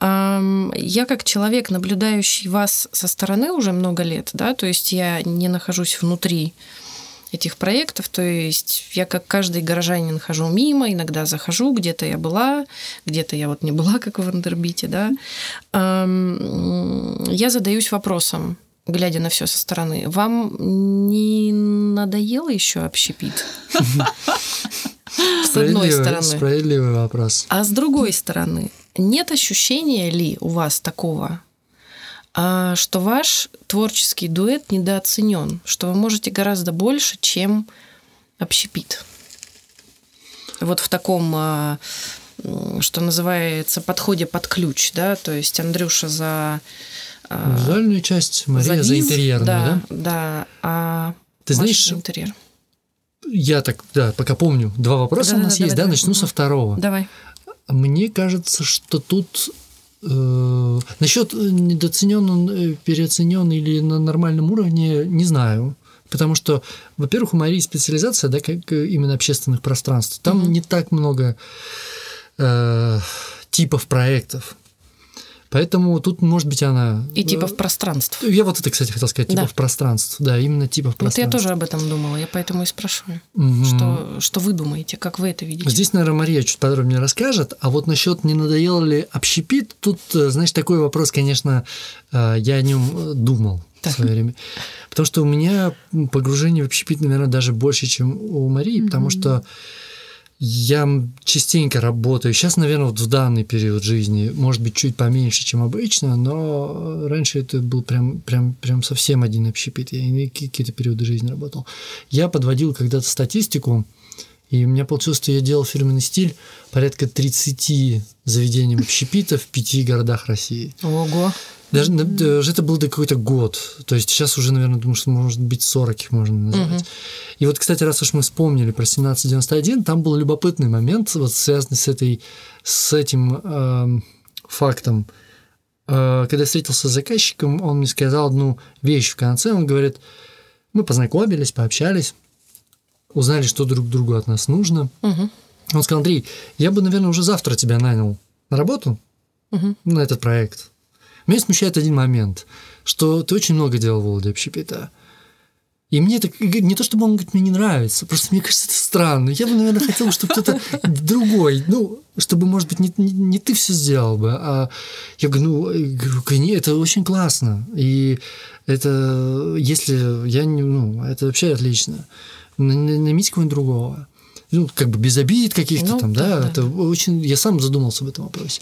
Э, я как человек, наблюдающий вас со стороны уже много лет, да, то есть я не нахожусь внутри этих проектов. То есть я как каждый горожанин хожу мимо, иногда захожу, где-то я была, где-то я вот не была, (laughs) как в Вандербите, да. Я задаюсь вопросом, глядя на все со стороны, вам не надоело еще общепит? С одной стороны. Справедливый вопрос. А с другой стороны, нет ощущения ли у вас такого, что ваш творческий дуэт недооценен, что вы можете гораздо больше, чем общепит. Вот в таком, а, что называется, подходе под ключ, да, то есть Андрюша за а, Визуальную часть, Мария за, за интерьерную, да? Да, да. А Ты знаешь, интерьер. Я так, да, пока помню. Два вопроса да, у нас да, есть, да? Давай, Начну давай. со второго. Давай. Мне кажется, что тут насчет э, недооценен, э, переоценен или на нормальном уровне, не знаю. Потому что, во-первых, у Марии специализация, да, как именно общественных пространств. Там угу. не так много э, типов проектов. Поэтому тут, может быть, она... И типа в пространство. Я вот это, кстати, хотел сказать, типа Да. в пространство. Да, именно типа в Вот я пространство. тоже об этом думала, я поэтому и спрашиваю. Мгм. Что, что вы думаете, как вы это видите? Здесь, наверное, Мария чуть подробнее расскажет. А вот насчет не надоело ли общепит, тут, э, знаешь, такой вопрос, конечно, э, я о нем думал Так. в свое время. Потому что у меня погружение в общепит, наверное, даже больше, чем у Марии, потому что я частенько работаю. Сейчас, наверное, вот в данный период жизни, может быть, чуть поменьше, чем обычно, но раньше это был прям, прям, прям совсем один общепит. Я и какие-то периоды жизни работал. Я подводил когда-то статистику, и у меня получилось, что я делал фирменный стиль порядка 30 заведений общепита в пяти городах России. Ого. Даже, даже это был какой-то год. То есть сейчас уже, наверное, думаю, что может быть 40 их можно назвать. Мгм. И вот, кстати, раз уж мы вспомнили про 1791, там был любопытный момент, вот связанный с, этой, с этим эм, фактом. Э, когда я встретился с заказчиком, он мне сказал одну вещь в конце. Он говорит, мы познакомились, пообщались, узнали, что друг другу от нас нужно. Мгм. Он сказал, Андрей, я бы, наверное, уже завтра тебя нанял на работу, Мгм. на этот проект. Меня смущает один момент, что ты очень много делал в Володе общепита. И мне это не то, чтобы он говорит, мне не нравится, просто мне кажется, это странно. Я бы, наверное, хотел, чтобы кто-то другой, ну, чтобы, может быть, не, не- не ты все сделал бы, а я говорю, ну, э, говорю, «Коне- это очень классно. И это, если я не, ну, это вообще отлично. На- на- Наймите кого-нибудь другого. Ну, как бы без обид каких-то Ну, там, да, да, да, это очень, я сам задумался об этом вопросе.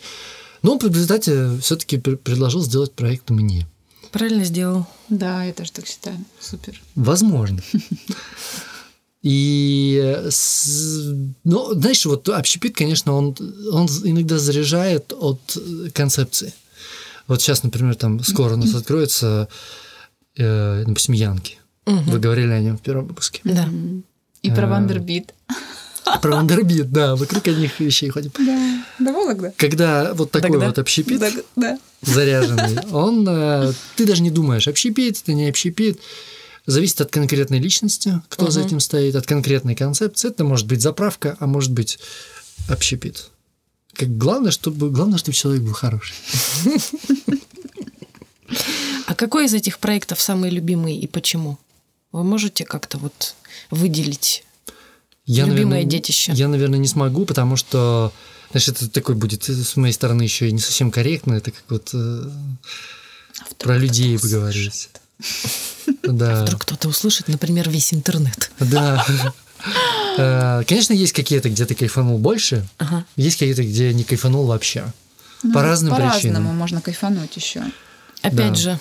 Но он в результате все-таки предложил сделать проект мне. Правильно сделал. Да, я тоже так считаю. Супер. Возможно. (laughs) И, с- ну, знаешь, вот общепит, конечно, он, он иногда заряжает от э, концепции. Вот сейчас, например, там скоро у нас откроется, э, допустим, Янки. Мгм. Вы говорили о нем в первом выпуске. Да. И про. Вандербит. Про Вандербит, да, вокруг одних вещей ходим. Да, да, Вологда. Когда вот такой Тогда- вот общепит Да, заряженный, он, э, ты даже не думаешь, общепит это не общепит, зависит от конкретной личности, кто за Мгм. этим стоит, от конкретной концепции. Это может быть заправка, а может быть общепит. Как главное, чтобы главное, чтобы человек был хороший. А какой из этих проектов самый любимый и почему? Вы можете как-то вот выделить? Я, Любимое наверное, детище. Я, наверное, не смогу, потому что, знаешь, это такой будет с моей стороны еще и не совсем корректно. Это как вот э, про людей поговорить. (laughs) Да. Вдруг кто-то услышит, например, весь интернет. Да. (laughs) Э, Конечно, есть какие-то, где ты кайфанул больше, Ага. есть какие-то, где не кайфанул вообще. Ну, По разным По-разному причинам. можно кайфануть еще. Опять Да. же,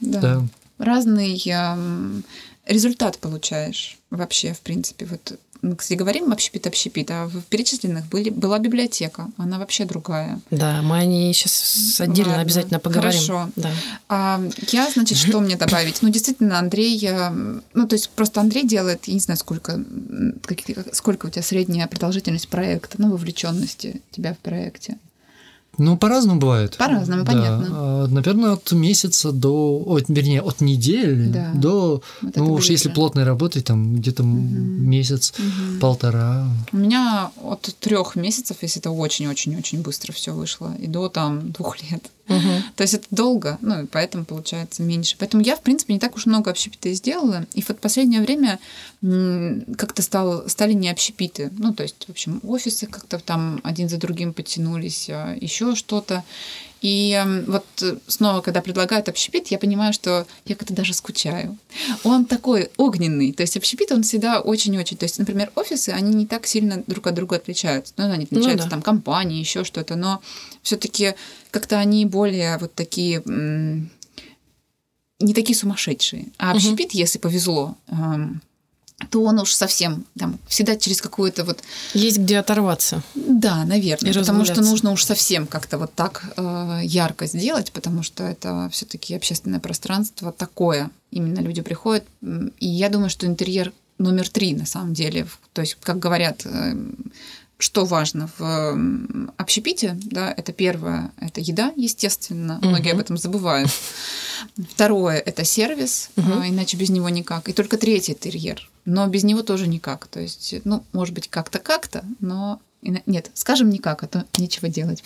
Да. Да. Разный эм, результат получаешь вообще, в принципе. Вот мы, кстати, говорим общепит-общепит, а в перечисленных были, была библиотека. Она вообще другая. да, мы о ней сейчас отдельно Ладно, обязательно поговорим. хорошо. Да. А я, значит, что мне добавить? Ну, действительно, Андрей, э, ну, то есть просто Андрей делает, я не знаю, сколько, сколько у тебя средняя продолжительность проекта, ну, вовлеченности тебя в проекте. Ну, по-разному бывает. По-разному, Да. понятно. А, Наверное, от месяца до, ой, вернее, от недели Да. до, Вот ну уж если плотной работой, там где-то м- месяц, Мгм. полтора. У меня от трех месяцев, если это очень-очень-очень быстро все вышло, и до там двух лет. Мгм. То есть это долго, ну и поэтому получается меньше. Поэтому я, в принципе, не так уж много общепита и сделала. И вот последнее время как-то стал, стали не общепиты. Ну, то есть, в общем, офисы как-то там один за другим подтянулись, еще что-то. И вот снова, когда предлагают общепит, я понимаю, что я как-то даже скучаю. Он такой огненный. То есть общепит, он всегда очень-очень... То есть, например, офисы, они не так сильно друг от друга отличаются. Ну, они Ну отличаются да. там компании, еще что-то. Но все-таки как-то они более вот такие... не такие сумасшедшие. А общепит, если повезло, эм, то он уж совсем там всегда через какую-то вот Есть где оторваться. да, наверное, И потому что нужно уж совсем как-то вот так э, ярко сделать, потому что это все-таки общественное пространство такое. Именно люди приходят, и я думаю, что интерьер номер три на самом деле. То есть, как говорят, э, что важно в общепите, да, это первое, это еда, естественно, многие Мгм. об этом забывают. Второе это сервис, а, иначе без него никак. И только третий интерьер, но без него тоже никак. То есть, ну, может быть, как-то как-то, но Нет, скажем никак, а то нечего делать.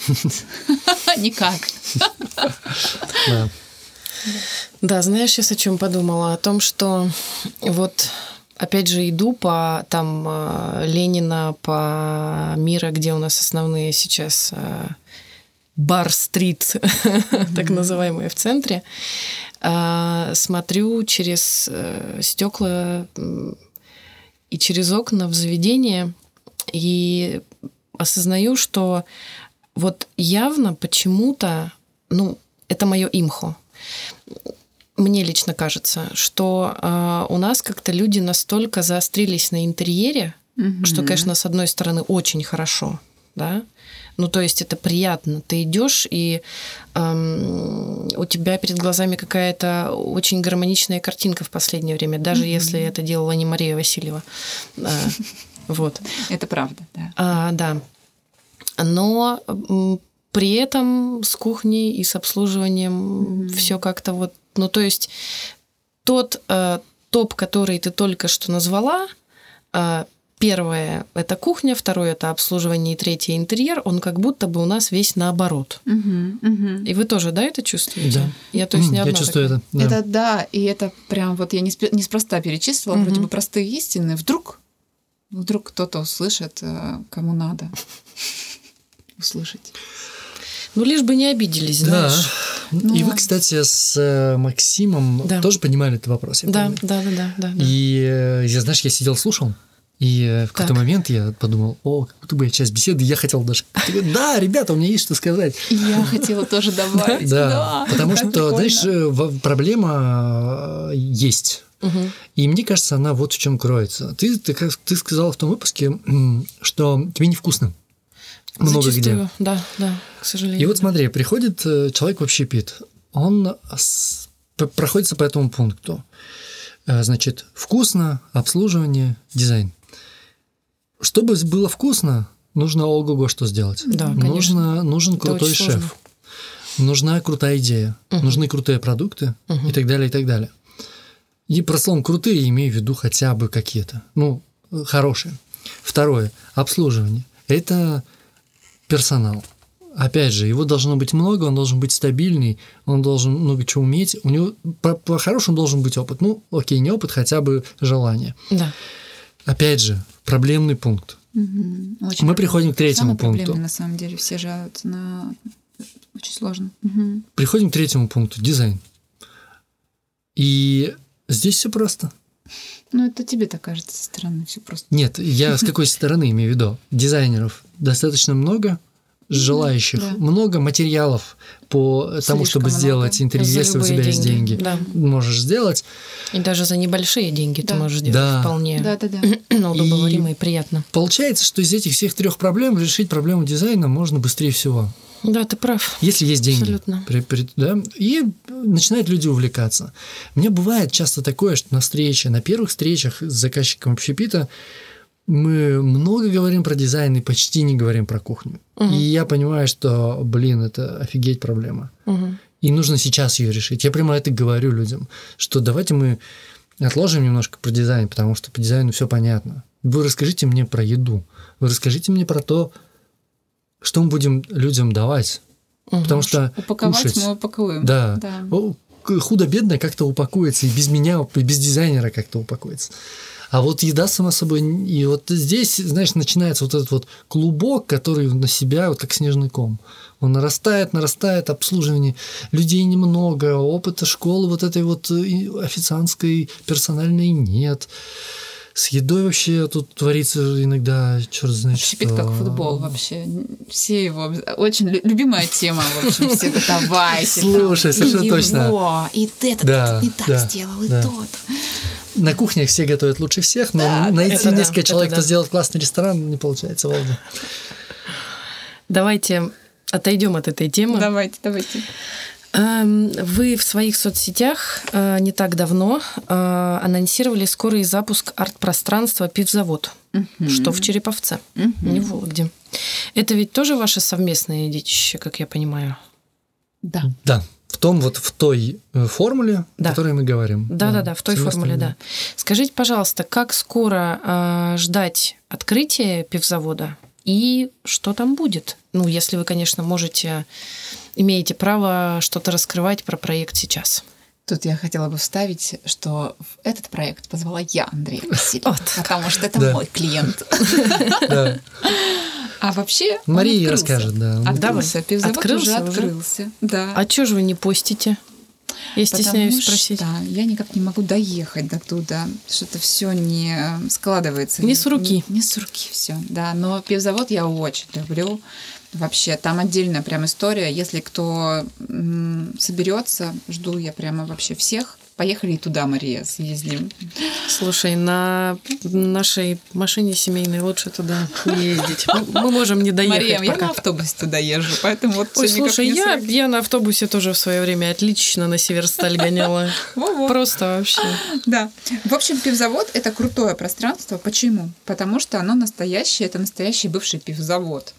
(laughs) Никак. Да. Знаешь, сейчас о чем подумала? О том, что вот опять же иду по там э, Ленина, по мира, где у нас основные сейчас э, бар-стрит, (laughs) так называемые в центре, а, смотрю через стекла и через окна в заведение и осознаю, что вот явно почему-то, ну, это мое имхо. Мне лично кажется, что э, у нас как-то люди настолько заострились на интерьере, Мгм. что, конечно, с одной стороны очень хорошо, да. Ну, то есть это приятно. Ты идешь, и эм, у тебя перед глазами какая-то очень гармоничная картинка в последнее время, даже Мгм. если это делала не Мария Васильева. А, (laughs) Вот. Это правда, да. А, да. Но при этом с кухней и с обслуживанием все как-то вот, ну то есть тот э, топ, который ты только что назвала, э, первое это кухня, второе это обслуживание и третье интерьер, он как будто бы у нас весь наоборот. Мгм, мгм. И вы тоже, да, это чувствуете? Да. Я то есть не Я одна чувствую такая. это. да. Это да, и это прям вот я неспроста перечислила, Мгм. вроде бы простые истины. Вдруг, вдруг кто-то услышит, э, кому надо (laughs) услышать. Ну лишь бы не обиделись, Да. знаешь. Ну, И вы, кстати, с э, Максимом Да. тоже поднимали этот вопрос. я Да, помню. да, да, да, да. И, э, я, знаешь, я сидел, слушал, и э, в какой-то момент я подумал, о, как будто бы я часть беседы, я хотел даже... Да, ребята, у меня есть что сказать. Я хотела тоже добавить. Да, потому что, знаешь, проблема есть. И мне кажется, она вот в чем кроется. Ты, ты, как- ты сказала в том выпуске, что тебе невкусно. Много где. Да, да, к сожалению. И вот смотри, приходит э, человек в общепит, он с- проходится по этому пункту. Э, Значит, вкусно, обслуживание, дизайн. Чтобы было вкусно, нужно ого-го что сделать. Да, конечно. Нужно, нужен крутой шеф. сложно. Нужна крутая идея. Мгм. Нужны крутые продукты Мгм. и так далее, и так далее. И про словом крутые имею в виду хотя бы какие-то. Ну, хорошие. Второе. Обслуживание. Это персонал. Опять же, его должно быть много, он должен быть стабильный, он должен много чего уметь. У него по- по-хорошему должен быть опыт. Ну, окей, не опыт, хотя бы желание. Да. Опять же, проблемный пункт. Мгм. Очень Мы приходим к третьему Самый пункту. проблемный, на самом деле, все жалуются на... Очень сложно. Мгм. Приходим к третьему пункту дизайн. И здесь все просто. Ну, это тебе так кажется со стороны, все просто. Нет, я с какой (laughs) стороны имею в виду? Дизайнеров достаточно много, желающих, да. много материалов по тому, Слишком чтобы много. сделать интерьер, если у тебя есть деньги. Да. Можешь сделать. И даже за небольшие деньги ты Да. можешь делать Да. вполне Да-да-да. (clears throat) ну, удобоваримо И- и приятно. Получается, что из этих всех трех проблем решить проблему дизайна можно быстрее всего. Да, ты прав. Если есть деньги. Абсолютно. При- при- да, и начинают люди увлекаться. Мне бывает часто такое, что на встрече, на первых встречах с заказчиком общепита мы много говорим про дизайн и почти не говорим про кухню. Мгм. И я понимаю, что, блин, это офигеть проблема. Мгм. И нужно сейчас ее решить. Я прямо это говорю людям, что давайте мы отложим немножко про дизайн, потому что по дизайну все понятно. Вы расскажите мне про еду. Вы расскажите мне про то, что мы будем людям давать. Мгм. Потому что Упаковать кушать, мы упакуем. да, Да. худо-бедно как-то упакуется, и без меня, и без дизайнера как-то упакуется. А вот еда сама собой, и вот здесь, знаешь, начинается вот этот вот клубок, который на себя вот как снежный ком. Он нарастает, нарастает, обслуживание людей немного, опыта школы вот этой вот э, официантской, персональной нет. С едой вообще тут творится иногда, черт знает Общепит что. как футбол вообще. Все его... Очень лю- любимая тема, в общем, все это давайте. там, Слушай, совершенно и точно. его, И этот Да, не так да, сделал, и да. тот. На кухнях все готовят лучше всех, но Да, найти да, несколько человек, да. кто сделает классный ресторан, не получается, Волга. Давайте отойдем от этой темы. Давайте, давайте. Эм, Вы в своих соцсетях э, не так давно э, анонсировали скорый запуск арт-пространства «Пивзавод», что в Череповце, не в Вологде. Это ведь тоже ваше совместное детище, как я понимаю? Да. Да, в том вот в той э, формуле, Да. о которой мы говорим. Да-да-да, в той формуле, да. Скажите, пожалуйста, как скоро э, ждать открытия пивзавода? и что там будет. Ну, если вы, конечно, можете, имеете право что-то раскрывать про проект сейчас. Тут я хотела бы вставить, что в этот проект позвала я, Андрей Васильев, Вот. потому что это Да. мой клиент. (laughs) Да. А вообще Мария расскажет, да. Открылся, пивзавод Открылся уже открылся. Да. А чё же вы не постите? Я стесняюсь Потому спросить. что я никак не могу доехать до туда. Что-то все не э, складывается. Не с руки. Не, не с руки все, да. Но пивзавод я очень люблю. Вообще, там отдельная прям история. Если кто соберется, жду я прямо вообще всех. Поехали и туда, Мария, съездим. Слушай, на нашей машине семейной лучше туда не ездить. Мы- можем не доехать Мария, я пока. на автобусе туда езжу, поэтому вот Ой, слушай, я, я на автобусе тоже в свое время отлично на Северсталь гоняла. (laughs) Просто вообще. Да. В общем, пивзавод это крутое пространство. Почему? Потому что оно настоящее, это настоящий бывший пивзавод.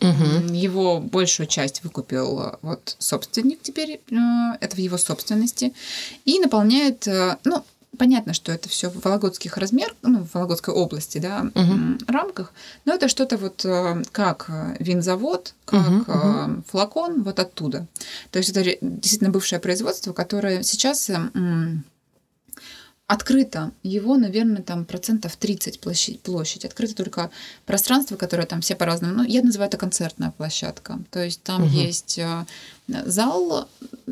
Его большую часть выкупил э, вот собственник теперь, э, это в его собственности, и наполняет, ну, понятно, что это все в Вологодских размер, ну, в Вологодской области, да, м, рамках, но это что-то вот э, как э, винзавод, как Мгм, э, флакон, вот оттуда. То есть это действительно бывшее производство, которое сейчас э, открыто. Его, наверное, там процентов 30 площадь, площадь. Открыто только пространство, которое там все по-разному. Ну, я называю это концертная площадка. То есть там Мгм. есть э, зал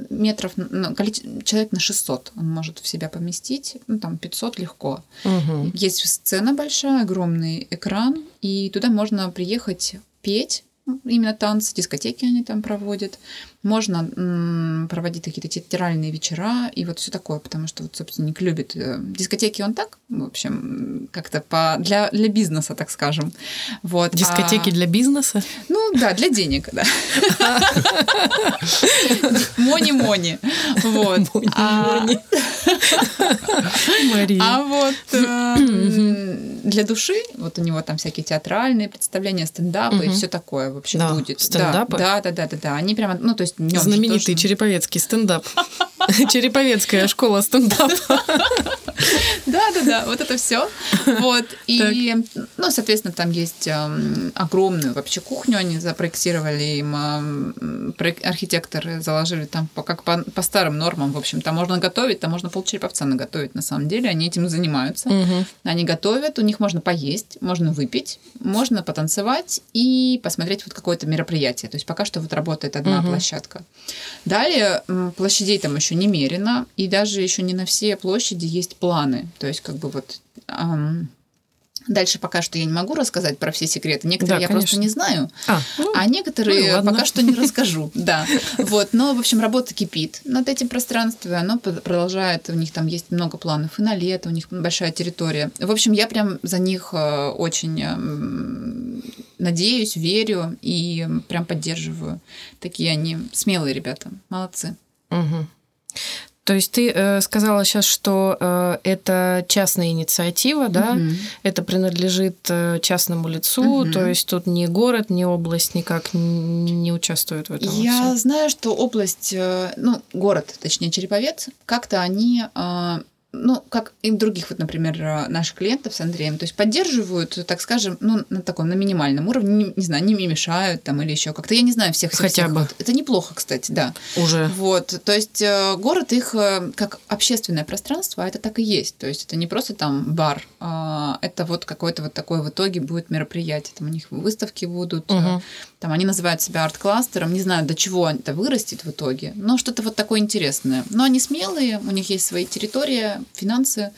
метров, ну, человек на 600 он может в себя поместить, ну, там 500 легко. Мгм. Есть сцена большая, огромный экран, и туда можно приехать петь, именно танцы, дискотеки они там проводят. Можно м, проводить какие-то театральные вечера и вот все такое, потому что вот собственник любит э, дискотеки, он так, в общем, как-то по для для бизнеса, так скажем. Вот. Дискотеки А- для бизнеса? ну да, для денег, да. Мони-мони. Вот. А-. А вот э, для души, вот у него там всякие театральные представления, стендапы и все такое вообще будет. стендапы? Да, да, да, да, да. Они прямо, ну то есть днём же Знаменитый тоже- череповецкий стендап. (laughs) Череповецкая школа стендапа. Да, да, да, вот это все. Вот. И, ну, соответственно, там есть эм, огромную вообще кухню, они запроектировали им, эм, архитекторы заложили там как по, старым нормам, в общем, там можно готовить, там можно полчереповца наготовить, на самом деле, они этим занимаются. Они готовят, у них можно поесть, можно выпить, можно потанцевать и посмотреть вот какое-то мероприятие. То есть пока что вот работает одна Мгм. Площадка. Далее площадей там еще немерено, и даже еще не на все площади есть планы. То есть как бы вот... Дальше пока что я не могу рассказать про все секреты. Некоторые Да, я просто конечно. не знаю, А, ну, а некоторые ну пока что не расскажу. (laughs) Да. Вот. Но, в общем, работа кипит над этим пространством, оно продолжает. У них там есть много планов и на лето, у них большая территория. В общем, я прям за них э, очень эм, надеюсь, верю и прям поддерживаю. Такие они смелые ребята. Молодцы. Мгм. То есть ты э, сказала сейчас, что э, это частная инициатива, да? Мгм. Это принадлежит э, частному лицу, Мгм. то есть тут ни город, ни область никак не участвуют в этом. Я всем. знаю, что область, э, ну, город, точнее, Череповец, как-то они, э, ну, как и других, вот, например, э, наших клиентов с Андреем, то есть поддерживают, так скажем, ну, на таком, на минимальном уровне, не, не знаю, не мешают там или еще как-то. Я не знаю всех, всех Хотя всех бы. вот. Это неплохо, кстати, да. Уже. Вот, то есть э, город их э, как общественное пространство, а это так и есть. То есть это не просто там бар, а это вот какое-то вот такое в итоге будет мероприятие. Там у них выставки будут, Мгм. там они называют себя арт-кластером, не знаю, до чего это вырастет в итоге, но что-то вот такое интересное. Но они смелые, у них есть свои территории, финансы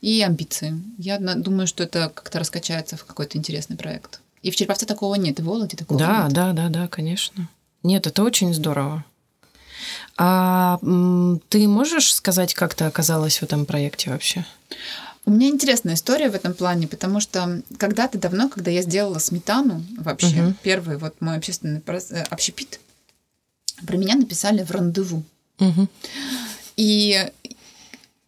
и амбиции. Я думаю, что это как-то раскачается в какой-то интересный проект. И в Череповце такого нет, и в Вологде такого Да, нет. да, да, да, конечно. Нет, это очень здорово. А ты можешь сказать, как ты оказалась в этом проекте вообще? У меня интересная история в этом плане, потому что когда-то давно, когда я сделала сметану, вообще, Мгм. первый вот мой общественный общепит, про меня написали в рандеву. Мгм. И,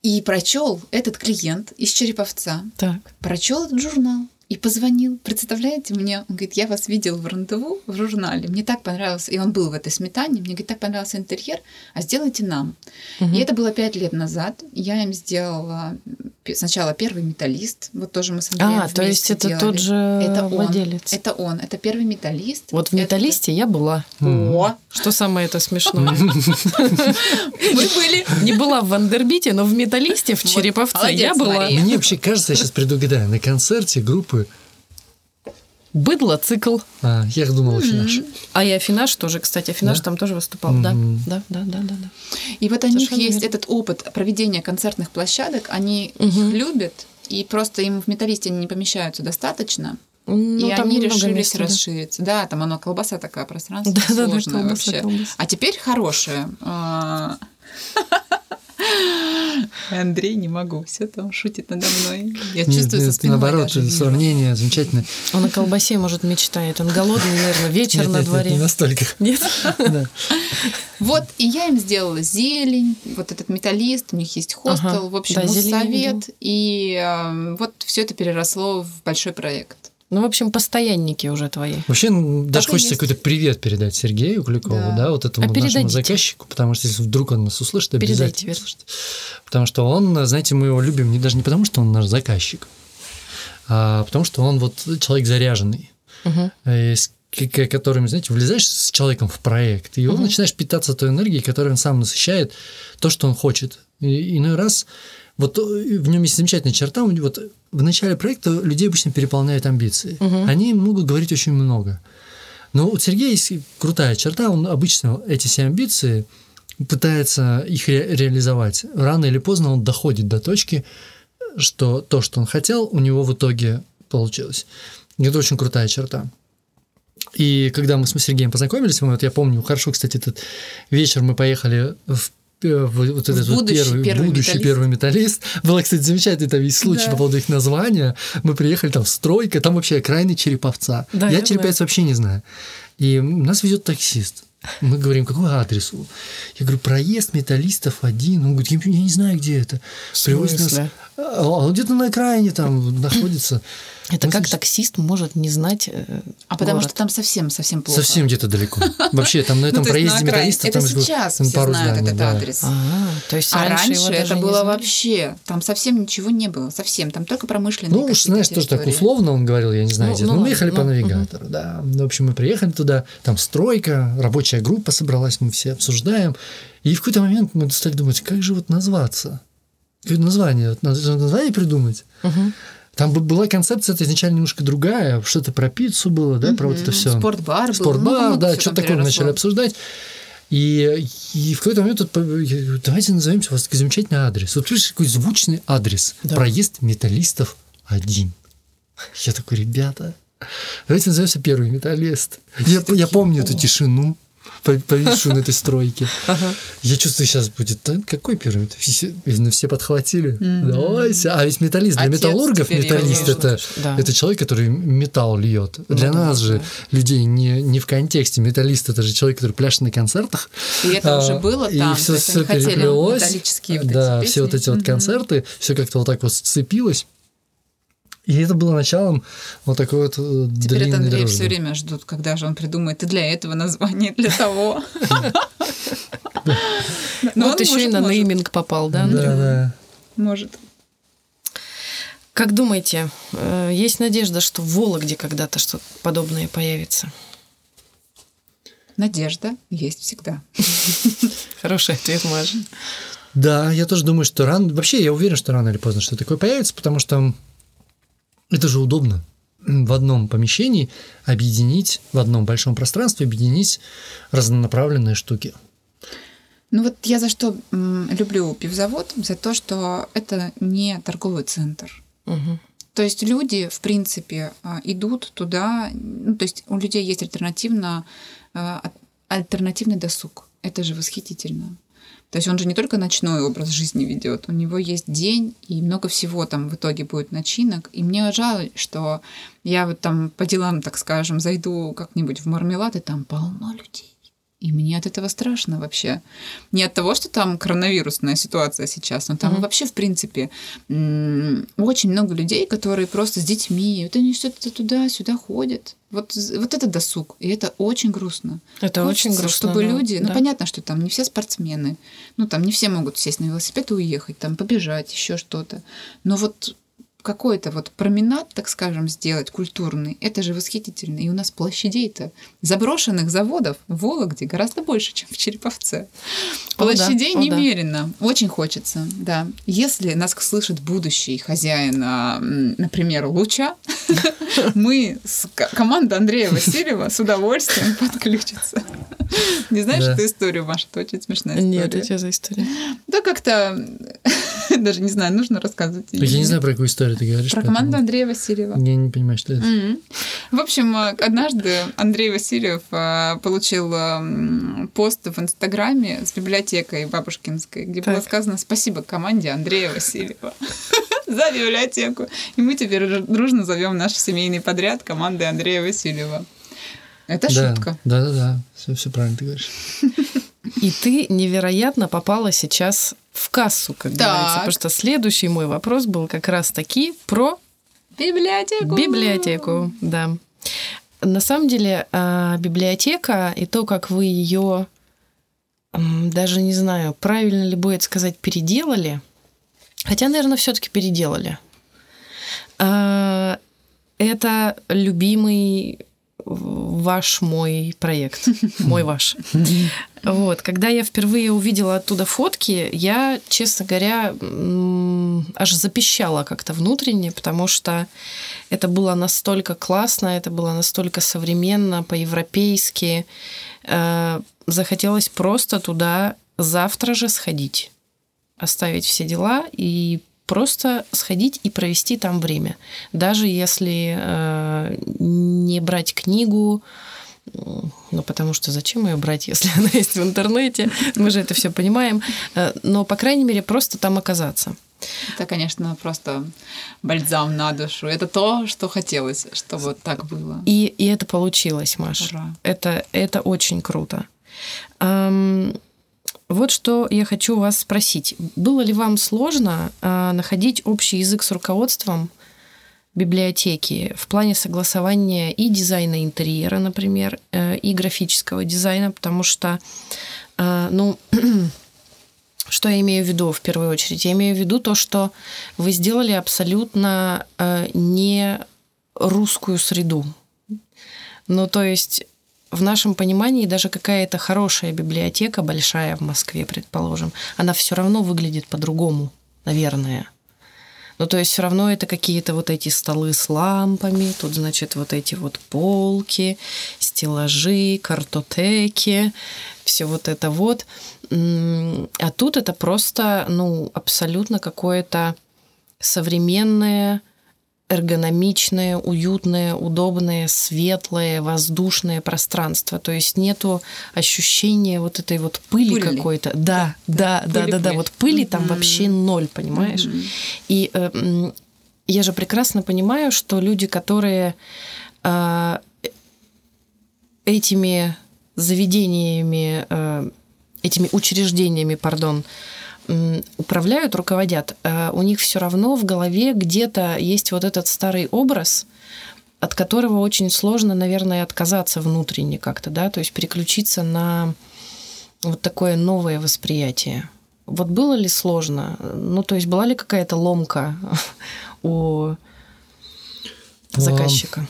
и прочел этот клиент из Череповца, Так. прочел этот журнал и позвонил. Представляете мне? Он говорит, я вас видел в рандеву в журнале. Мне так понравился, и он был в этой сметане. Мне говорит, так понравился интерьер, а сделайте нам. Мгм. И это было пять лет назад. Я им сделала сначала первый металлист, вот тоже мы с Андреем А, то есть это делали. тот же это он, владелец. Это он, это первый металлист. Вот в Это- металлисте я была. О, Что самое это смешное? (laughs) мы были. Не была в Вандербите, но в металлисте, в Череповце я была. Мне вообще кажется, я сейчас предугадаю, на концерте группы... Быдло, цикл. А, я думал, Афинаш. А и Афинаш тоже, кстати, Афинаш Да? там тоже выступал. Да, Мгм. да, да, да, да. да. И вот у них есть этот опыт проведения концертных площадок, они Мгм. их любят, и просто им в металлисте они не помещаются достаточно, Ну, и там они да. расшириться. Да, там оно колбаса такая пространство Да, да, да, сложное колбаса, вообще. колбаса. А теперь хорошее. (laughs) Андрей, не могу, все там шутит надо мной. Я Нет, чувствую со нет, спиной наоборот, сравнение замечательное. Он о колбасе, может, мечтает. Он голодный, наверное, вечер Нет, на нет, нет, дворе. не настолько. Нет? (laughs) Да. Вот, и я им сделала зелень, вот этот металлист, у них есть хостел, Ага, в общем, да, совет, и э, вот все это переросло в большой проект. Ну, в общем, постоянники уже твои. Вообще, м, даже хочется какой-то привет передать Сергею Куликову, Да. да, вот этому А нашему заказчику, потому что если вдруг он нас услышит, Передайте, обязательно услышит. Потому что он, знаете, мы его любим не даже не потому, что он наш заказчик, а потому что он вот человек заряженный, э, с которым, знаете, влезаешь с человеком в проект, и он Мгм. начинаешь питаться той энергией, которой он сам насыщает то, что он хочет. И иной раз вот э, в нем есть замечательная черта, вот в начале проекта людей обычно переполняют амбиции. Мгм. Они могут говорить очень много. Но у Сергея есть крутая черта, он обычно эти все амбиции пытается их ре- реализовать. Рано или поздно он доходит до точки, что то, что он хотел, у него в итоге получилось. И это очень крутая черта. И когда мы с Сергеем познакомились, вот я помню хорошо, кстати, этот вечер мы поехали в вот этот вот будущий первый, первый будущий металлист. первый металлист. Было, кстати, замечательный там весь случай Да. по поводу их названия. Мы приехали там стройка, там вообще окраины Череповца. Да, я я Череповец вообще не знаю. И нас везет таксист. Мы говорим, какой адрес? Я говорю, проезд металлистов один. Он говорит, я, я не знаю, где это. Привозит нас- он где-то на окраине там (clears throat) находится. Это Мы, как значит, таксист может не знать э, А потому город? что там совсем-совсем плохо. Совсем где-то далеко. (laughs) Вообще, там на этом Ну, на проезде металлистов Это там сейчас там все знают зданий, этот да. адрес. А, то есть А раньше, это было вообще, там совсем ничего не было, совсем, там только промышленные Ну, уж знаешь, тоже так условно он говорил, я не знаю, Ну, где. ну Ну, мы ехали по ну, навигатору, да. Ну, В общем, мы приехали туда, там стройка, рабочая группа собралась, мы все обсуждаем. И в какой-то момент мы стали думать, как же вот назваться? Название? Название придумать. Мгм. Там бы была концепция это изначально немножко другая, что-то про пиццу было, да, про вот это все. Спортбар Спортбар, много да, что-то такое мы начали переросло. обсуждать. И, и в какой-то момент говорю, давайте назовемся, у вас такой замечательный адрес. Вот видишь, какой звучный адрес. Да. Проезд металлистов один. Я такой, ребята, давайте назовемся первый металлист. Я, я помню эту тишину, повисшую на этой стройке. (laughs) Ага. Я чувствую, сейчас будет, «Да, какой первый? Все, все подхватили. Давайте. А ведь металлист, для Отец металлургов металлист это, Да. это человек, который металл льет. Для да, нас же, людей, не, не в контексте. Металлист это же человек, который пляшет на концертах. И это А, уже было и там, всё они хотели переплелось. вот да, все вот эти вот концерты, все как-то вот так вот сцепилось. И это было началом вот такой вот э, Теперь длинной Андрея дружбы. все время ждут, когда же он придумает и для этого название, и для того. (laughs) Но вот еще и на нейминг попал, да? Да, да. Может. Как думаете, э, есть надежда, что в Вологде когда-то что-то подобное появится? Надежда есть всегда. (laughs) Хороший ответ, Маша. Да, я тоже думаю, что рано... Вообще, я уверен, что рано или поздно что такое появится, потому что это же удобно в одном помещении объединить, в одном большом пространстве объединить разнонаправленные штуки. Ну вот я за что люблю пивзавод, за то, что это не торговый центр. Мгм. То есть люди, в принципе, а, идут туда, ну, то есть у людей есть альтернативно, а- альтернативный досуг. Это же восхитительно. То есть он же не только ночной образ жизни ведет, у него есть день, и много всего там в итоге будет начинок. И мне жаль, что я вот там по делам, так скажем, зайду как-нибудь в мармелад, и там полно людей. И мне от этого страшно вообще. Не от того, что там коронавирусная ситуация сейчас, но там mm-hmm. вообще, в принципе, очень много людей, которые просто с детьми, вот они что-то туда-сюда ходят. Вот, вот это досуг, и это очень грустно. Это Хочется, очень грустно. Чтобы да, люди, ну, да. ну понятно, что там не все спортсмены, ну там не все могут сесть на велосипед и уехать, там побежать, еще что-то. Но вот какой-то вот променад, так скажем, сделать культурный, это же восхитительно. И у нас площадей-то заброшенных заводов в Вологде гораздо больше, чем в Череповце. Площадей О, да. немерено. О, да. Очень хочется, да. Если нас слышит будущий хозяин, а, например, Луча, (laughs) мы, команда Андрея Васильева, с удовольствием подключится. Не знаешь эту историю, Маша? Это очень смешная история. Нет, это за история? Да как-то (laughs) даже не знаю, нужно рассказывать. Я не знаю, про какую историю ты говоришь. Про команду Андрея Васильева. Я не понимаю, что это. В общем, э, однажды Андрей Васильев э, получил э, пост в Инстаграме с библиотекой бабушкинской, где было сказано «Спасибо команде Андрея Васильева» (laughs) за библиотеку. И мы теперь дружно зовем наш семейный подряд команды Андрея Васильева. Это да, шутка. Да, да, да. Все, все правильно ты говоришь. И ты невероятно попала сейчас в кассу, как так. говорится. Потому что следующий мой вопрос был как раз таки про библиотеку. Библиотеку, да. На самом деле а, библиотека и то, как вы ее даже не знаю, правильно ли будет сказать, переделали. Хотя, наверное, все-таки переделали. А, это любимый ваш мой проект. Мой ваш. Вот. Когда я впервые увидела оттуда фотки, я, честно говоря, аж запищала как-то внутренне, потому что это было настолько классно, это было настолько современно, по-европейски. Э, захотелось просто туда завтра же сходить, оставить все дела и просто сходить и провести там время. Даже если э, не брать книгу, ну, потому что зачем ее брать, (laughs) если она есть в интернете? Мы же это все понимаем. Э, но, по крайней мере, просто там оказаться. Это, конечно, просто бальзам на душу. Это то, что хотелось, чтобы вот так было. И, и это получилось, Маша. Это, это очень круто. Вот что я хочу вас спросить. Было ли вам сложно э, находить общий язык с руководством библиотеки в плане согласования и дизайна интерьера, например, э, и графического дизайна, потому что, э, ну, (clears throat) что я имею в виду в первую очередь? Я имею в виду то, что вы сделали абсолютно э, не русскую среду. Ну, то есть в нашем понимании даже какая-то хорошая библиотека, большая в Москве, предположим, она все равно выглядит по-другому, наверное. Ну, то есть все равно это какие-то вот эти столы с лампами, тут, значит, вот эти вот полки, стеллажи, картотеки, все вот это вот. А тут это просто, ну, абсолютно какое-то современное эргономичное, уютное, удобное, светлое, воздушное пространство. То есть нету ощущения вот этой вот пыли, пыли. какой-то. Да, да, да, да, да, да. Вот пыли там mm-hmm. вообще ноль, понимаешь? Mm-hmm. И э, я же прекрасно понимаю, что люди, которые э, этими заведениями, э, этими учреждениями, пардон, управляют, руководят, э, у них все равно в голове где-то есть вот этот старый образ, от которого очень сложно, наверное, отказаться внутренне как-то, да, то есть переключиться на вот такое новое восприятие. Вот было ли сложно? Ну, то есть была ли какая-то ломка (laughs) у заказчика?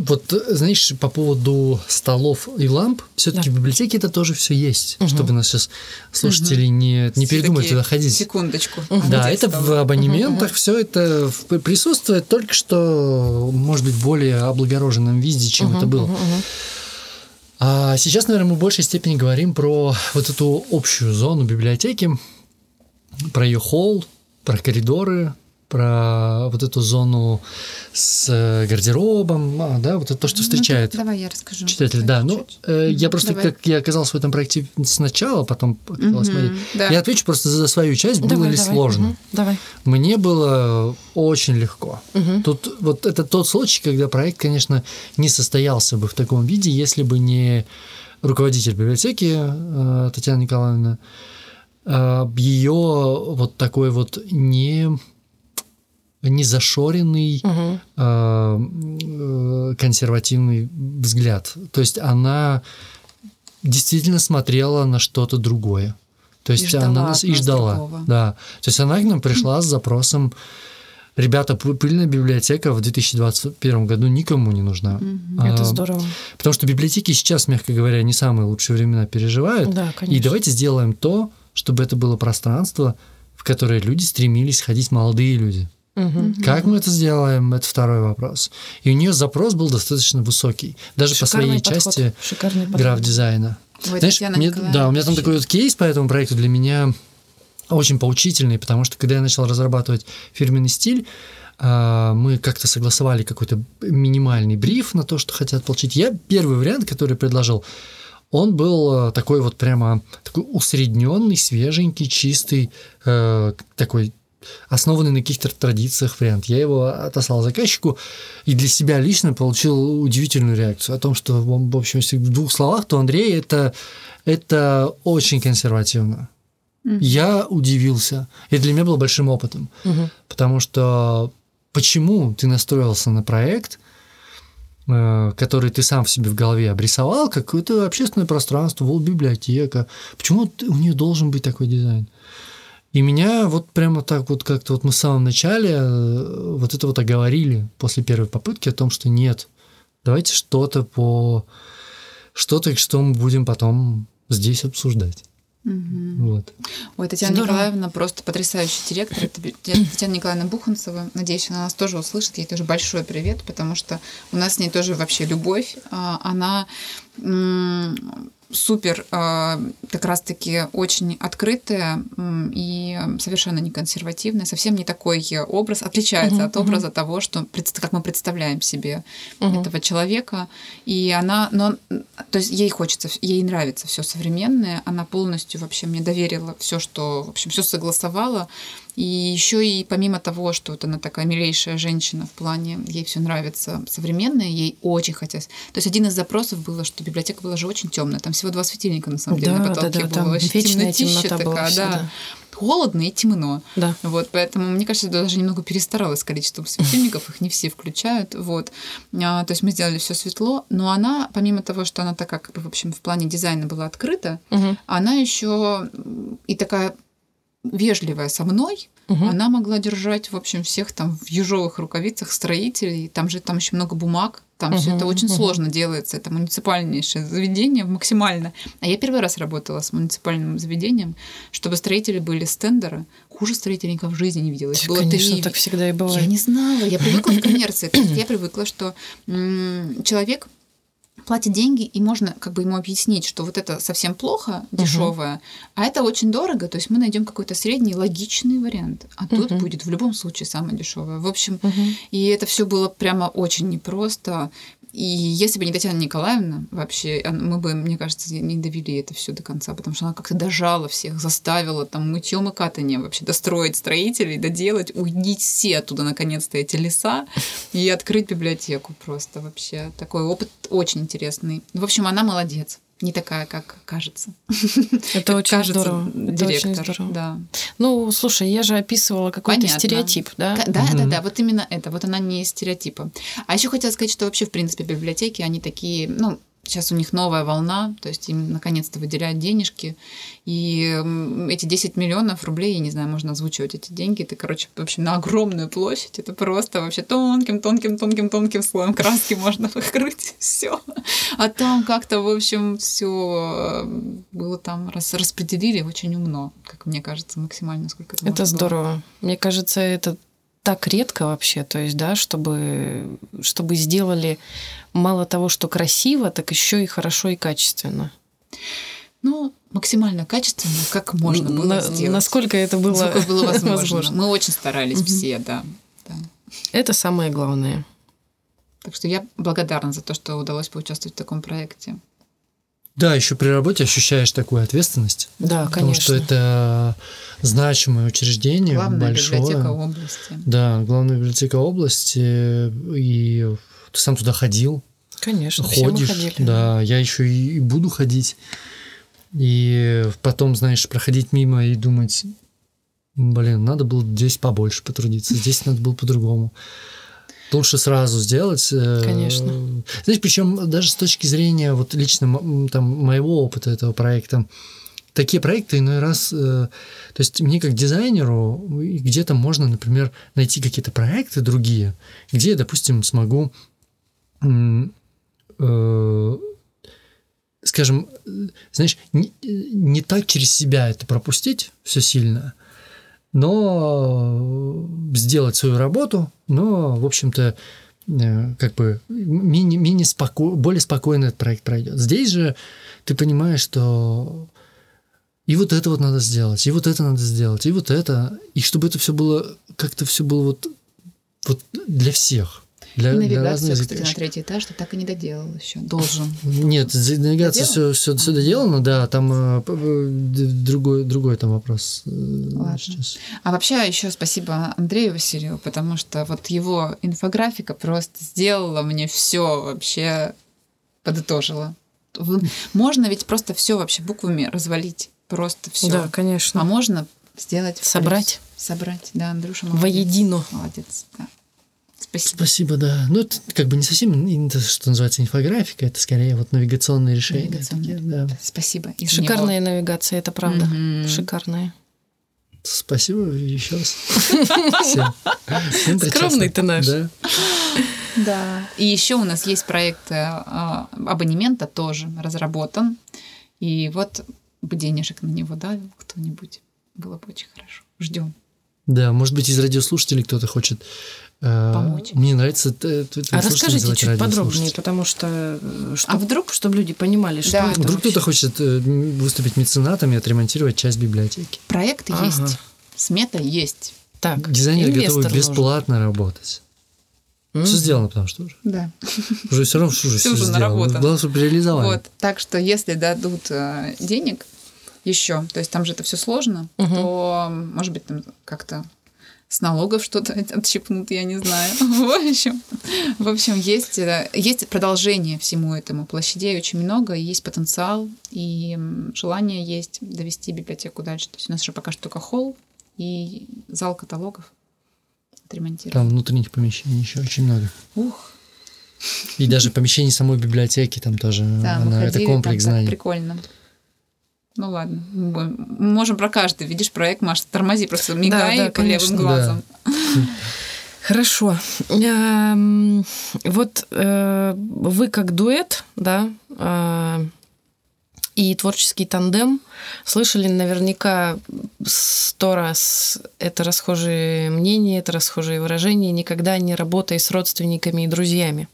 Вот, знаешь, по поводу столов и ламп, все-таки да. в библиотеке это тоже все есть, угу. чтобы нас сейчас слушатели угу. не, не передумали туда ходить. Секундочку. Угу. Да, это в абонементах, угу. все это присутствует, только что, может быть, более облагороженном виде, чем угу, это было. Угу. А сейчас, наверное, мы в большей степени говорим про вот эту общую зону библиотеки, про ее холл, про коридоры, про вот эту зону с э, гардеробом, а, да, вот это то, что ну, встречает. Ну, давай я расскажу. Читатель, да. Ну, э, я просто, давай. как я оказался в этом проекте сначала, потом оказалась угу, Да. Я отвечу просто за свою часть, было давай, ли давай, сложно. Угу, давай. Мне было очень легко. Угу. Тут вот это тот случай, когда проект, конечно, не состоялся бы в таком виде, если бы не руководитель библиотеки э, Татьяна Николаевна, э, ее вот такой вот не не зашоренный Мгм. э, консервативный взгляд. То есть она действительно смотрела на что-то другое. То есть ждала она нас и ждала. другого. Да. То есть она к нам пришла с запросом. Ребята, пы- пыльная библиотека в 2021 году никому не нужна. Это А, здорово. Потому что библиотеки сейчас, мягко говоря, не самые лучшие времена переживают. Да, И конечно. давайте сделаем то, чтобы это было пространство, в которое люди стремились ходить, молодые люди. Мгм. Как мы это сделаем, это второй вопрос. И у нее запрос был достаточно высокий, даже по Шикарный своей подход. части Шикарный подход. граф-дизайна. Ой, Знаешь, мне- да, у меня там такой вот кейс по этому проекту для меня очень поучительный, потому что когда я начал разрабатывать фирменный стиль, а, мы как-то согласовали какой-то минимальный бриф на то, что хотят получить. Я первый вариант, который предложил, он был э, такой вот прямо такой усредненный, свеженький, чистый, э, такой основанный на каких-то традициях вариант. Я его отослал заказчику и для себя лично получил удивительную реакцию о том, что, в общем, если в двух словах, то Андрей это, это очень консервативно. Я удивился. И для меня было большим опытом. Мгм. Потому что почему ты настроился на проект, э, который ты сам в себе в голове обрисовал, какое-то общественное пространство, вот библиотека. Почему у нее должен быть такой дизайн? И меня вот прямо так вот как-то вот мы в самом начале э, вот это вот оговорили после первой попытки о том, что нет, давайте что-то по... Что-то, что мы будем потом здесь обсуждать. Мгм. Вот. Ой, Татьяна Здорово. Николаевна просто потрясающий директор. Это Татьяна Николаевна Буханцева. Надеюсь, она нас тоже услышит. Ей тоже большой привет, потому что у нас с ней тоже вообще любовь. А, Она супер, а, как раз-таки очень открытая и совершенно не консервативная, совсем не такой образ, отличается Мгм, от образа того, что, как мы представляем себе Мгм. этого человека. И она, но, то есть ей хочется, ей нравится все современное. Она полностью вообще мне доверила все, что, в общем, все согласовала. И еще и помимо того, что вот она такая милейшая женщина в плане, ей все нравится современное, ей очень хотелось. То есть один из запросов было, что библиотека была же очень темная, там всего два светильника на самом деле Да, на да, потолке да, было, там вообще вечная темнотища темнота была такая, да. всегда. Холодно и темно. Да. Вот, поэтому, мне кажется, даже немного перестаралась с количеством светильников, их не все включают. Вот. А, то есть мы сделали все светло, но она, помимо того, что она такая, как бы, в общем, в плане дизайна была открыта, Мгм. она еще и такая вежливая со мной, Мгм. она могла держать, в общем, всех там в ежовых рукавицах строителей. Там же там еще много бумаг. Там все Мгм, это очень мгм. сложно делается. Это муниципальнейшее заведение максимально. А я первый раз работала с муниципальным заведением, чтобы строители были с тендера. Хуже строителей никогда в жизни не видела. Их было Конечно, три. так всегда и Я бывает. не знала. Я привыкла к (clears throat) коммерции. Я привыкла, что человек платит деньги, и можно как бы ему объяснить, что вот это совсем плохо, дешевое, а это очень дорого, то есть мы найдем какой-то средний логичный вариант, а тут Мгм. будет в любом случае самое дешевое. В общем, Мгм. и это все было прямо очень непросто. И если бы не Татьяна Николаевна, вообще, он- мы бы, мне кажется, не довели это все до конца, потому что она как-то дожала всех, заставила там мытьем и катанием вообще достроить строителей, доделать, уйдить все оттуда наконец-то эти леса и открыть библиотеку просто вообще. Такой опыт очень интересный. В общем, она молодец. Не такая, как кажется. (laughs) Это очень кажется здорово. Это очень Директор. здорово. Да. Ну, слушай, я же описывала какой-то Понятно. стереотип, да? К- Да, да, Мгм. да, вот именно это. Вот она не из стереотипа. А еще хотела сказать, что вообще, в принципе, библиотеки, они такие, ну, сейчас у них новая волна, то есть им наконец-то выделяют денежки. И эти 10 миллионов рублей, я не знаю, можно озвучивать эти деньги. Это, короче, вообще на огромную площадь. Это просто вообще тонким, тонким, тонким, тонким слоем краски можно покрыть. (laughs) Все. А там как-то, в общем, все было там рас- распределили очень умно, как мне кажется, максимально, сколько это Это можно было. здорово. Мне кажется, это так редко вообще, то есть, да, чтобы, чтобы сделали мало того, что красиво, так еще и хорошо и качественно. Ну, максимально качественно, как можно было На- сделать. Насколько это было, Насколько было возможно. возможно. Мы очень старались Мгм. все, да. да. Это самое главное. Так что я благодарна за то, что удалось поучаствовать в таком проекте. Да, еще при работе ощущаешь такую ответственность. Да, Потому конечно. что это значимое учреждение, Главная большое. библиотека области. Да, главная библиотека области, и ты сам туда ходил. Конечно, все мы ходишь. ходили. Да, я еще и буду ходить. И потом, знаешь, проходить мимо и думать, блин, надо было здесь побольше потрудиться, здесь надо было по-другому. Лучше сразу сделать. э, Конечно. Знаешь, причем даже с точки зрения вот лично там моего опыта этого проекта, такие проекты иной раз, э, то есть мне как дизайнеру где-то можно, например, найти какие-то проекты другие, где я, допустим, смогу э, скажем, знаешь, не, не так через себя это пропустить все сильно, но сделать свою работу, но, в общем-то, э, как бы менее, менее споко... более спокойно этот проект пройдет. Здесь же ты понимаешь, что и вот это вот надо сделать, и вот это надо сделать, и вот это, и чтобы это все было, как-то все было вот, вот для всех. Для, И для разных навигацию, кстати, на задачек. третий этаж ты так и не доделал еще. Должен. Нет, навигация все, все, все доделано, да, там э, э, другой, другой там вопрос. э, Ладно. сейчас. А вообще еще спасибо Андрею Васильеву, потому что вот его инфографика просто сделала мне все вообще подытожила. Можно ведь просто все вообще буквами развалить. Просто все. Да, конечно. А можно сделать Собрать. Собрать, да, Андрюша молодец. Воедино. Молодец, да. Спасибо. Спасибо, да. Ну, это как бы не совсем, это, что называется, инфографика, это скорее вот навигационные решения. Навигационные. такие, да. Спасибо. из Шикарная него. навигация, это правда. Мгм. Шикарная. Спасибо еще раз. (laughs) Скромный ты наш. Да. Да. И еще у нас есть проект э, абонемента тоже разработан. И вот бы денежек на него дал кто-нибудь. Было бы очень хорошо. Ждем. Да, может быть, из радиослушателей кто-то хочет Помочь. Мне нравится т- А расскажите чуть подробнее, радиослушатель. потому что э, А вдруг? чтобы люди понимали, что Да. это Вдруг кто-то хочет э, выступить меценатом и отремонтировать часть библиотеки. Проект Ага. есть. Смета есть. Так, Дизайнеры инвестор готовы нужен. бесплатно работать. М. Все сделано, потому что уже. Да. Уже все равно, что уже Всё все уже сделано. наработано. Главное, чтобы реализовали. Вот. Так что если дадут э, денег еще, то есть там же это все сложно, Мгм. то, может быть, там как-то с налогов что-то (laughs) отщипнут, я не знаю. (laughs) В общем, в общем есть, э, есть продолжение всему этому. Площадей очень много, есть потенциал, и желание есть довести библиотеку дальше. То есть у нас же пока что только холл и зал каталогов отремонтирован. Там внутренних помещений еще очень много. Ух, И даже помещение самой библиотеки там тоже. да, она- это ходили, комплекс там знаний. прикольно. Ну ладно, мы мы можем про каждый. Видишь, проект, Маш, тормози, просто мигай да, левым конечно. глазом. (laughs) Хорошо. Эм, Вот э, вы как дуэт, да, э, и творческий тандем слышали наверняка сто раз это расхожие мнения, это расхожие выражения, никогда не работай с родственниками и друзьями.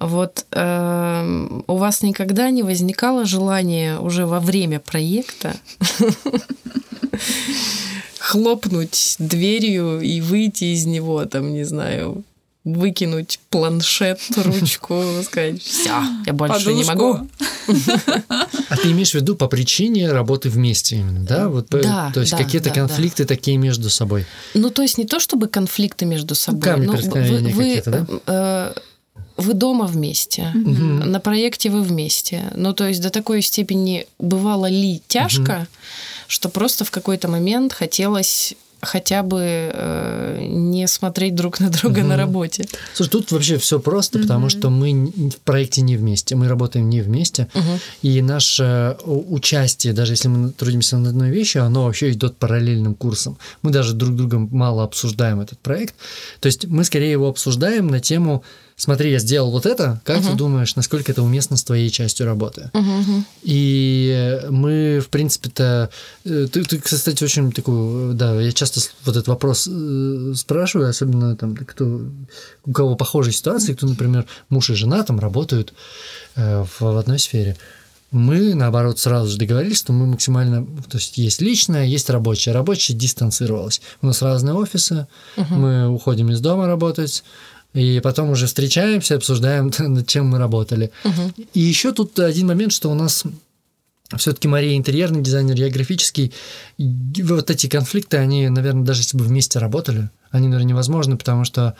Вот эм, у вас никогда не возникало желания уже во время проекта (laughs) хлопнуть дверью и выйти из него, там, не знаю, выкинуть планшет, (laughs) ручку, сказать, все, я больше не Подушку. могу. А ты имеешь в виду по причине работы вместе именно, да? Вот, Да, то есть да, какие-то да, конфликты такие между собой. Ну, то есть не то чтобы конфликты между собой. камни но преткновения какие-то, да? э, вы дома вместе, Мгм. на проекте вы вместе. Ну, то есть до такой степени бывало ли тяжко, что просто в какой-то момент хотелось хотя бы э, не смотреть друг на друга на Мгм. работе. Слушай, тут вообще все просто, потому что мы в проекте не вместе, мы работаем не вместе, Мгм. и наше у- участие, даже если мы трудимся над одной вещью, оно вообще идет параллельным курсом. Мы даже друг другом мало обсуждаем этот проект. То есть мы скорее его обсуждаем на тему «Смотри, я сделал вот это, как ты Мгм. думаешь, насколько это уместно с твоей частью работы?» Мгм. И мы, в принципе-то... э, Ты, ты, кстати, очень такую... Да, я часто вот этот вопрос э, спрашиваю, особенно там, кто, у кого похожие ситуации, кто, например, муж и жена там работают э, в, в одной сфере. Мы, наоборот, сразу же договорились, что мы максимально... То есть есть личное, есть рабочее. Рабочее дистанцировалось. У нас разные офисы, мы уходим из дома работать, и потом уже встречаемся, обсуждаем, (laughs) над чем мы работали. Мгм. И еще тут один момент, что у нас все-таки Мария интерьерный дизайнер, я графический. И вот эти конфликты, они, наверное, даже если бы вместе работали, они, наверное, невозможны, потому что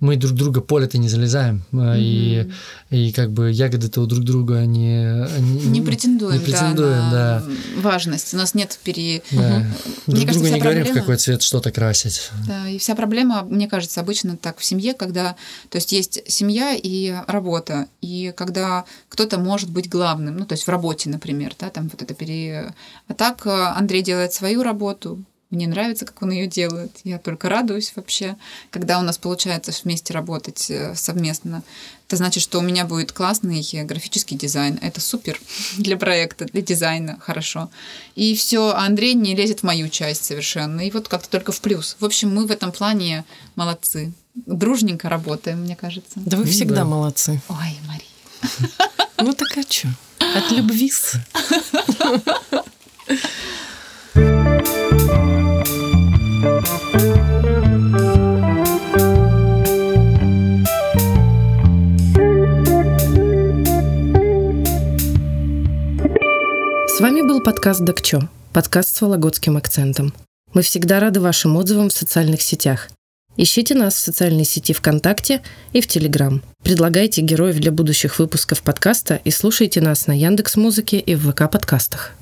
мы друг друга поле-то не залезаем, mm-hmm. и, и как бы ягоды-то у друг друга не... Не, не претендуем, не претендуем да, да. важность. У нас нет пере... Да. Друг Мне кажется, другу вся не говорим, в проблема- какой цвет что-то красить. Да, и вся проблема, мне кажется, обычно так в семье, когда, то есть есть семья и работа, и когда кто-то может быть главным, ну то есть в работе, например, да, там вот это пере... А так э, Андрей делает свою работу, мне нравится, как он ее делает, я только радуюсь вообще, когда у нас получается вместе работать э, совместно. Это значит, что у меня будет классный графический дизайн. Это супер (laughs) для проекта, для дизайна, хорошо. И все, а Андрей не лезет в мою часть совершенно. И вот как-то только в плюс. В общем, мы в этом плане молодцы. Дружненько работаем, мне кажется. Да вы Ну всегда да. молодцы. Ой, Мария. Ну так а чё? От любви (laughs) С вами был подкаст «Докчо», подкаст с вологодским акцентом. Мы всегда рады вашим отзывам в социальных сетях. Ищите нас в социальной сети ВКонтакте и в Телеграм. Предлагайте героев для будущих выпусков подкаста и слушайте нас на Яндекс Музыке и в ВК подкастах.